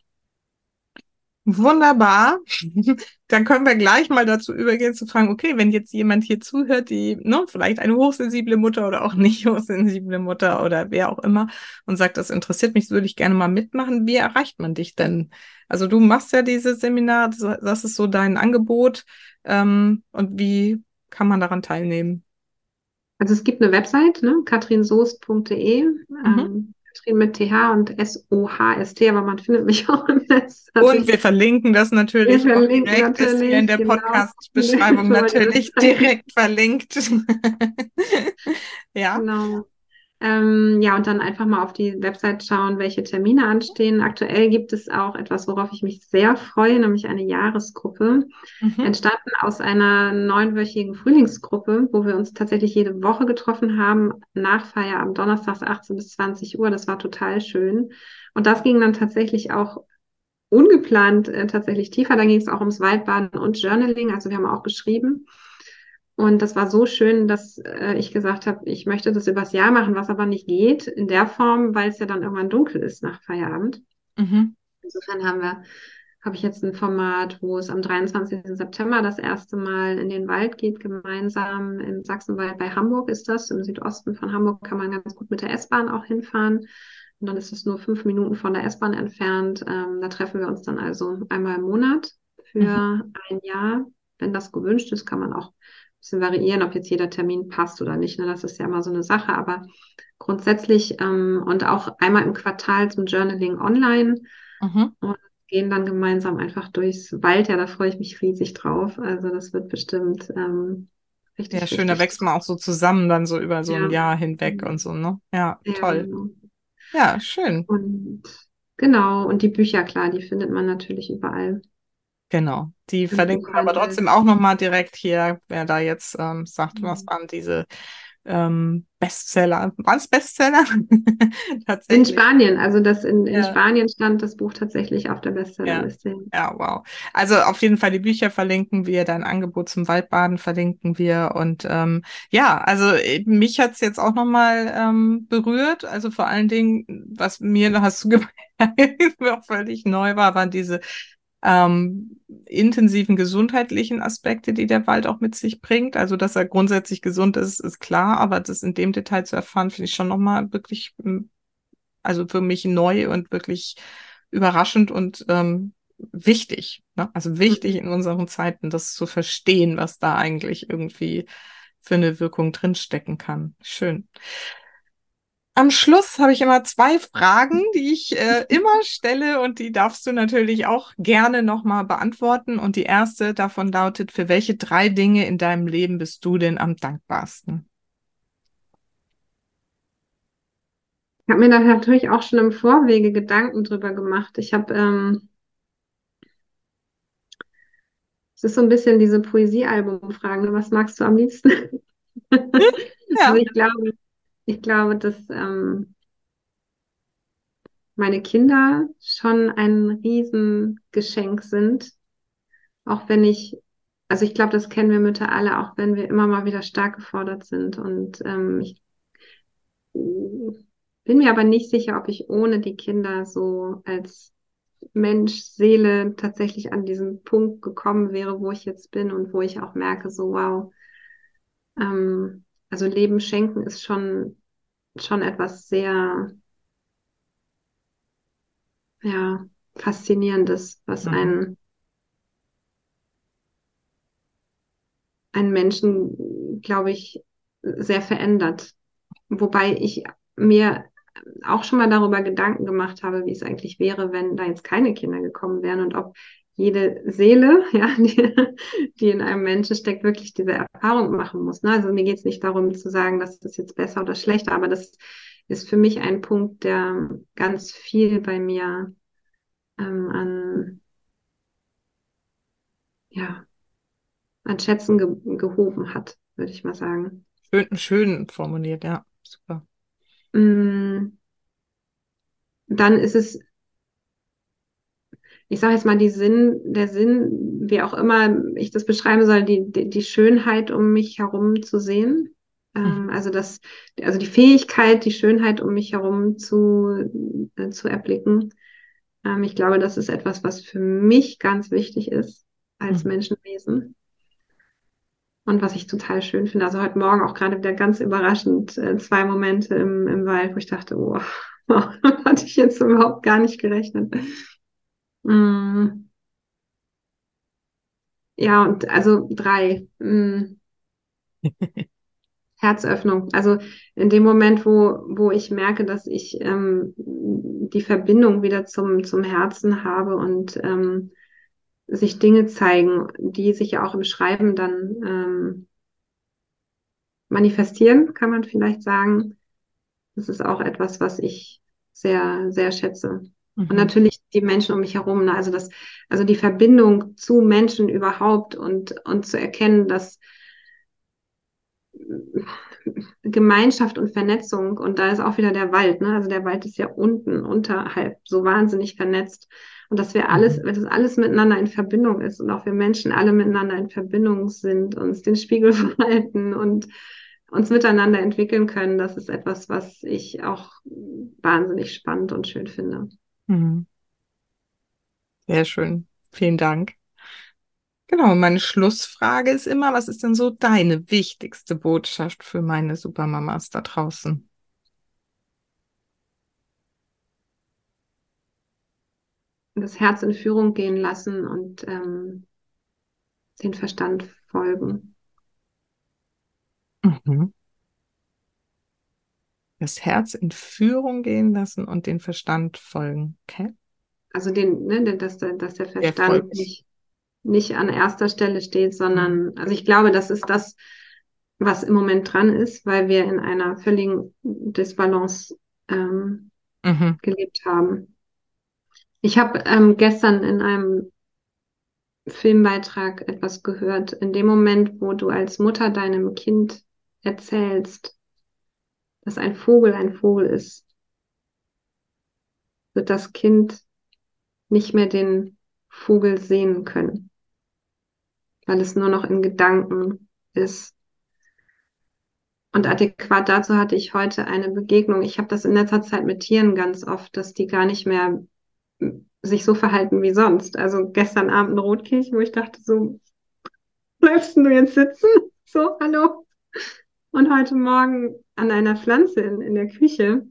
Wunderbar. (laughs) Dann können wir gleich mal dazu übergehen zu fragen, okay, wenn jetzt jemand hier zuhört, die, ne, vielleicht eine hochsensible Mutter oder auch (laughs) nicht hochsensible Mutter oder wer auch immer und sagt, das interessiert mich, würde ich gerne mal mitmachen. Wie erreicht man dich denn? Also du machst ja dieses Seminar, das ist so dein Angebot. Ähm, und wie kann man daran teilnehmen? Also es gibt eine Website, ne, katrinsoest.de. Mhm. Ähm, geschrieben mit TH und S-O-H-S-T, aber man findet mich (laughs) auch im Netz. Also und wir verlinken das natürlich wir verlinken direkt, natürlich, ist hier in der genau. Podcast-Beschreibung (laughs) natürlich direkt verlinkt. (laughs) ja. Genau. Ähm, ja, und dann einfach mal auf die Website schauen, welche Termine anstehen. Aktuell gibt es auch etwas, worauf ich mich sehr freue, nämlich eine Jahresgruppe, mhm. entstanden aus einer neunwöchigen Frühlingsgruppe, wo wir uns tatsächlich jede Woche getroffen haben, nach Feierabend, donnerstags 18 bis 20 Uhr. Das war total schön. Und das ging dann tatsächlich auch ungeplant äh, tatsächlich tiefer. Dann ging es auch ums Waldbaden und Journaling. Also wir haben auch geschrieben. Und das war so schön, dass äh, ich gesagt habe, ich möchte das übers Jahr machen, was aber nicht geht in der Form, weil es ja dann irgendwann dunkel ist nach Feierabend. Mhm. Insofern haben wir, habe ich jetzt ein Format, wo es am 23. September das erste Mal in den Wald geht, gemeinsam im Sachsenwald bei Hamburg ist das. Im Südosten von Hamburg kann man ganz gut mit der S-Bahn auch hinfahren. Und dann ist es nur fünf Minuten von der S-Bahn entfernt. Ähm, da treffen wir uns dann also einmal im Monat für mhm. ein Jahr. Wenn das gewünscht ist, kann man auch bisschen variieren, ob jetzt jeder Termin passt oder nicht. Ne? Das ist ja immer so eine Sache, aber grundsätzlich ähm, und auch einmal im Quartal zum Journaling online mhm. und gehen dann gemeinsam einfach durchs Wald. Ja, da freue ich mich riesig drauf. Also das wird bestimmt ähm, richtig. Ja, schön, richtig da wächst man auch so zusammen dann so über so ja. ein Jahr hinweg und so, ne? Ja, ja toll. Genau. Ja, schön. Und genau, und die Bücher, klar, die findet man natürlich überall. Genau, die verlinken wir aber trotzdem auch nochmal direkt hier, wer da jetzt ähm, sagt, mhm. was waren diese ähm, Bestseller. Waren es Bestseller? (laughs) in Spanien, also das in, in ja. Spanien stand das Buch tatsächlich auf der Bestsellerliste. Ja. ja, wow. Also auf jeden Fall die Bücher verlinken wir, dein Angebot zum Waldbaden verlinken wir und ähm, ja, also äh, mich hat's jetzt auch nochmal ähm, berührt. Also vor allen Dingen, was mir, hast du (laughs) gemerkt, auch völlig neu war, waren diese ähm, intensiven gesundheitlichen Aspekte, die der Wald auch mit sich bringt. Also, dass er grundsätzlich gesund ist, ist klar, aber das in dem Detail zu erfahren, finde ich schon nochmal wirklich, hm, also für mich neu und wirklich überraschend und ähm, wichtig. Ne? Also wichtig in unseren Zeiten, das zu verstehen, was da eigentlich irgendwie für eine Wirkung drinstecken kann. Schön. Am Schluss habe ich immer zwei Fragen, die ich äh, (laughs) immer stelle und die darfst du natürlich auch gerne nochmal beantworten. Und die erste davon lautet, für welche drei Dinge in deinem Leben bist du denn am dankbarsten? Ich habe mir da natürlich auch schon im Vorwege Gedanken drüber gemacht. Ich habe, ähm, es ist so ein bisschen diese Poesiealbum-Fragen. Ne? Was magst du am liebsten? Ja. (laughs) Also ich glaube, ich glaube, dass ähm, meine Kinder schon ein Riesengeschenk sind. Auch wenn ich, also ich glaube, das kennen wir Mütter alle, auch wenn wir immer mal wieder stark gefordert sind. Und ähm, ich bin mir aber nicht sicher, ob ich ohne die Kinder so als Mensch, Seele tatsächlich an diesen Punkt gekommen wäre, wo ich jetzt bin und wo ich auch merke, so wow, ähm, also Leben schenken ist schon, schon etwas sehr, ja, faszinierendes, was mhm. einen, einen Menschen, glaube ich, sehr verändert. Wobei ich mir auch schon mal darüber Gedanken gemacht habe, wie es eigentlich wäre, wenn da jetzt keine Kinder gekommen wären und ob jede Seele, (laughs) ja, die, die in einem Menschen steckt, wirklich diese Erfahrung machen muss. Ne? Also mir geht es nicht darum zu sagen, dass das jetzt besser oder schlechter, aber das ist für mich ein Punkt, der ganz viel bei mir ähm, an, ja, an Schätzen ge gehoben hat, würde ich mal sagen. Schön, schön formuliert, ja, super. Mm. Dann ist es ich sage jetzt mal, die Sinn, der Sinn, wie auch immer ich das beschreiben soll, die, die, die Schönheit um mich herum zu sehen. Ähm, mhm. also das, also die Fähigkeit, die Schönheit um mich herum zu, äh, zu erblicken. Ähm, ich glaube, das ist etwas, was für mich ganz wichtig ist als mhm. Menschenwesen. Und was ich total schön finde. Also heute Morgen auch gerade wieder ganz überraschend äh, zwei Momente im, im Wald, wo ich dachte, oh, (laughs) hatte ich jetzt überhaupt gar nicht gerechnet. Mm. Ja, und also drei. Mm. (laughs) Herzöffnung. Also in dem Moment, wo, wo ich merke, dass ich ähm, die Verbindung wieder zum, zum Herzen habe und ähm, sich Dinge zeigen, die sich ja auch im Schreiben dann ähm, manifestieren, kann man vielleicht sagen. Das ist auch etwas, was ich sehr, sehr schätze. Und mhm. natürlich die Menschen um mich herum. Ne? Also das, also die Verbindung zu Menschen überhaupt und, und zu erkennen, dass Gemeinschaft und Vernetzung, und da ist auch wieder der Wald, ne? Also der Wald ist ja unten, unterhalb, so wahnsinnig vernetzt. Und dass wir alles, wenn mhm. das alles miteinander in Verbindung ist und auch wir Menschen alle miteinander in Verbindung sind, uns den Spiegel (laughs) verhalten und uns miteinander entwickeln können, das ist etwas, was ich auch wahnsinnig spannend und schön finde. Mhm. Sehr schön. Vielen Dank. Genau, meine Schlussfrage ist immer, was ist denn so deine wichtigste Botschaft für meine Supermamas da draußen? Das Herz in Führung gehen lassen und ähm, den Verstand folgen. Mhm das Herz in Führung gehen lassen und den Verstand folgen. Okay? Also den, ne, dass, der, dass der Verstand der nicht, nicht an erster Stelle steht, sondern, also ich glaube, das ist das, was im Moment dran ist, weil wir in einer völligen Disbalance ähm, mhm. gelebt haben. Ich habe ähm, gestern in einem Filmbeitrag etwas gehört. In dem Moment, wo du als Mutter deinem Kind erzählst, dass ein Vogel ein Vogel ist, wird das Kind nicht mehr den Vogel sehen können, weil es nur noch in Gedanken ist. Und adäquat dazu hatte ich heute eine Begegnung. Ich habe das in letzter Zeit mit Tieren ganz oft, dass die gar nicht mehr sich so verhalten wie sonst. Also gestern Abend ein Rotkehlchen, wo ich dachte so, bleibst du jetzt sitzen? (laughs) So, hallo? Und heute Morgen an einer Pflanze in, in der Küche,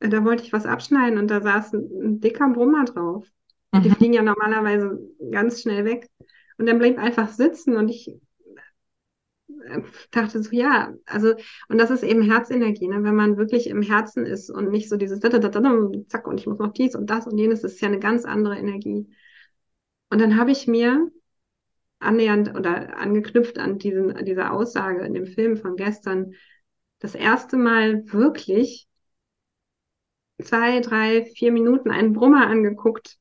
äh, da wollte ich was abschneiden und da saß ein, ein dicker Brummer drauf. Mhm. Die fliegen ja normalerweise ganz schnell weg. Und dann blieb einfach sitzen und ich äh, dachte so, ja, also, und das ist eben Herzenergie, ne? wenn man wirklich im Herzen ist und nicht so dieses zack und ich muss noch dies und das und jenes, das ist ja eine ganz andere Energie. Und dann habe ich mir annähernd oder angeknüpft an diesen, an diese Aussage in dem Film von gestern, das erste Mal wirklich zwei, drei, vier Minuten einen Brummer angeguckt,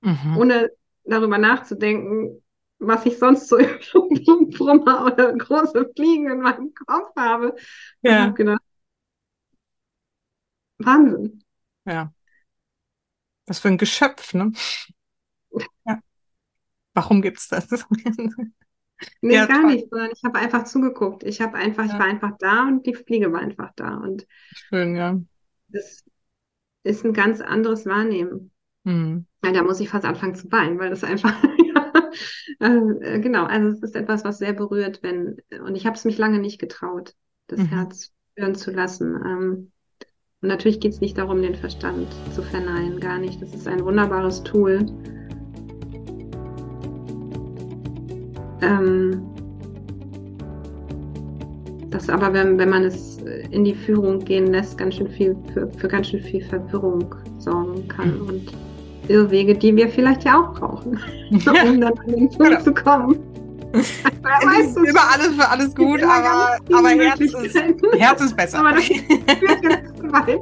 mhm. ohne darüber nachzudenken, was ich sonst so (laughs) im Brummer oder große Fliegen in meinem Kopf habe. Ja. Ich habe gedacht, Wahnsinn. Ja. Was für ein Geschöpf, ne? Warum gibt's das? (laughs) nee, ja, gar toll. nicht, sondern ich habe einfach zugeguckt. Ich habe einfach, ja. ich war einfach da und die Fliege war einfach da. Und Schön, ja. Das ist ein ganz anderes Wahrnehmen. Hm. Ja, da muss ich fast anfangen zu weinen, weil das einfach, (laughs) äh, genau, also es ist etwas, was sehr berührt, wenn, und ich habe es mich lange nicht getraut, das mhm. Herz hören zu lassen. Ähm, und natürlich geht es nicht darum, den Verstand zu verneinen, gar nicht. Das ist ein wunderbares Tool. Ähm, das aber, wenn, wenn man es in die Führung gehen lässt, ganz schön viel für, für ganz schön viel Verwirrung sorgen kann mhm. und Irrwege, die wir vielleicht ja auch brauchen, (laughs) (laughs) um dann an den Punkt genau. zu kommen. (laughs) Weißt, immer alles für alles gut, aber, aber Herz, ist, Herz ist besser. Aber das führt jetzt zu weit.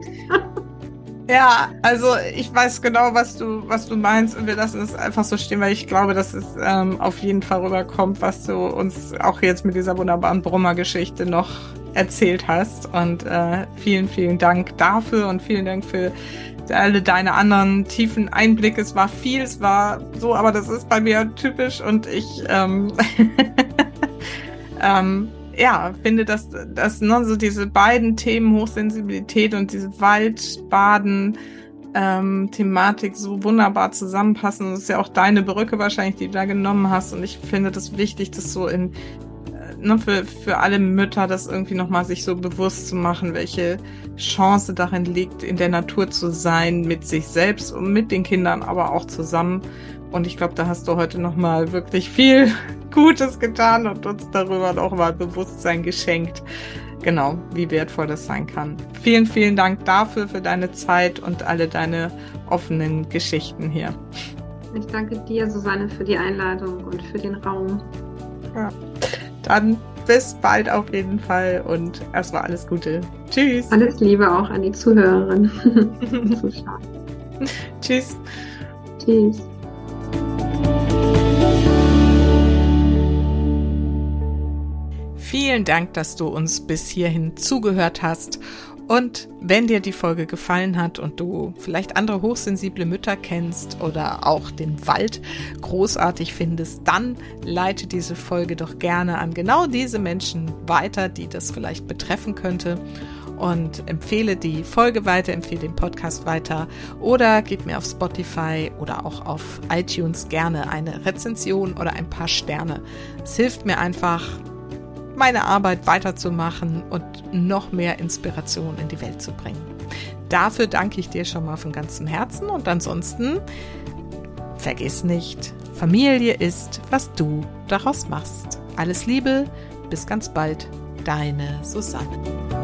Ja, also ich weiß genau, was du, was du meinst und wir lassen es einfach so stehen, weil ich glaube, dass es ähm, auf jeden Fall rüberkommt, was du uns auch jetzt mit dieser wunderbaren Brummer-Geschichte noch erzählt hast. Und äh, vielen, vielen Dank dafür und vielen Dank für alle deine anderen tiefen Einblicke. Es war viel, es war so, aber das ist bei mir typisch und ich ähm, (laughs) ähm, ja, finde, dass, dass ne, so diese beiden Themen Hochsensibilität und diese Waldbaden ähm, Thematik so wunderbar zusammenpassen. Das ist ja auch deine Brücke wahrscheinlich, die du da genommen hast. Und ich finde das wichtig, das so in äh, ne, für, für alle Mütter das irgendwie nochmal sich so bewusst zu machen, welche Chance darin liegt, in der Natur zu sein, mit sich selbst und mit den Kindern, aber auch zusammen. Und ich glaube, da hast du heute nochmal wirklich viel (laughs) Gutes getan und uns darüber nochmal Bewusstsein geschenkt. Genau, wie wertvoll das sein kann. Vielen, vielen Dank dafür, für deine Zeit und alle deine offenen Geschichten hier. Ich danke dir, Susanne, für die Einladung und für den Raum. Ja. Dann bis bald auf jeden Fall und erstmal alles Gute. Tschüss. Alles Liebe auch an die Zuhörerin. (laughs) Tschüss. Tschüss. Vielen Dank, dass du uns bis hierhin zugehört hast. Und wenn dir die Folge gefallen hat und du vielleicht andere hochsensible Mütter kennst oder auch den Wald großartig findest, dann leite diese Folge doch gerne an genau diese Menschen weiter, die das vielleicht betreffen könnte. Und empfehle die Folge weiter, empfehle den Podcast weiter oder gib mir auf Spotify oder auch auf iTunes gerne eine Rezension oder ein paar Sterne. Es hilft mir einfach, meine Arbeit weiterzumachen und noch mehr Inspiration in die Welt zu bringen. Dafür danke ich dir schon mal von ganzem Herzen und ansonsten vergiss nicht, Familie ist, was du daraus machst. Alles Liebe, bis ganz bald, deine Susanne.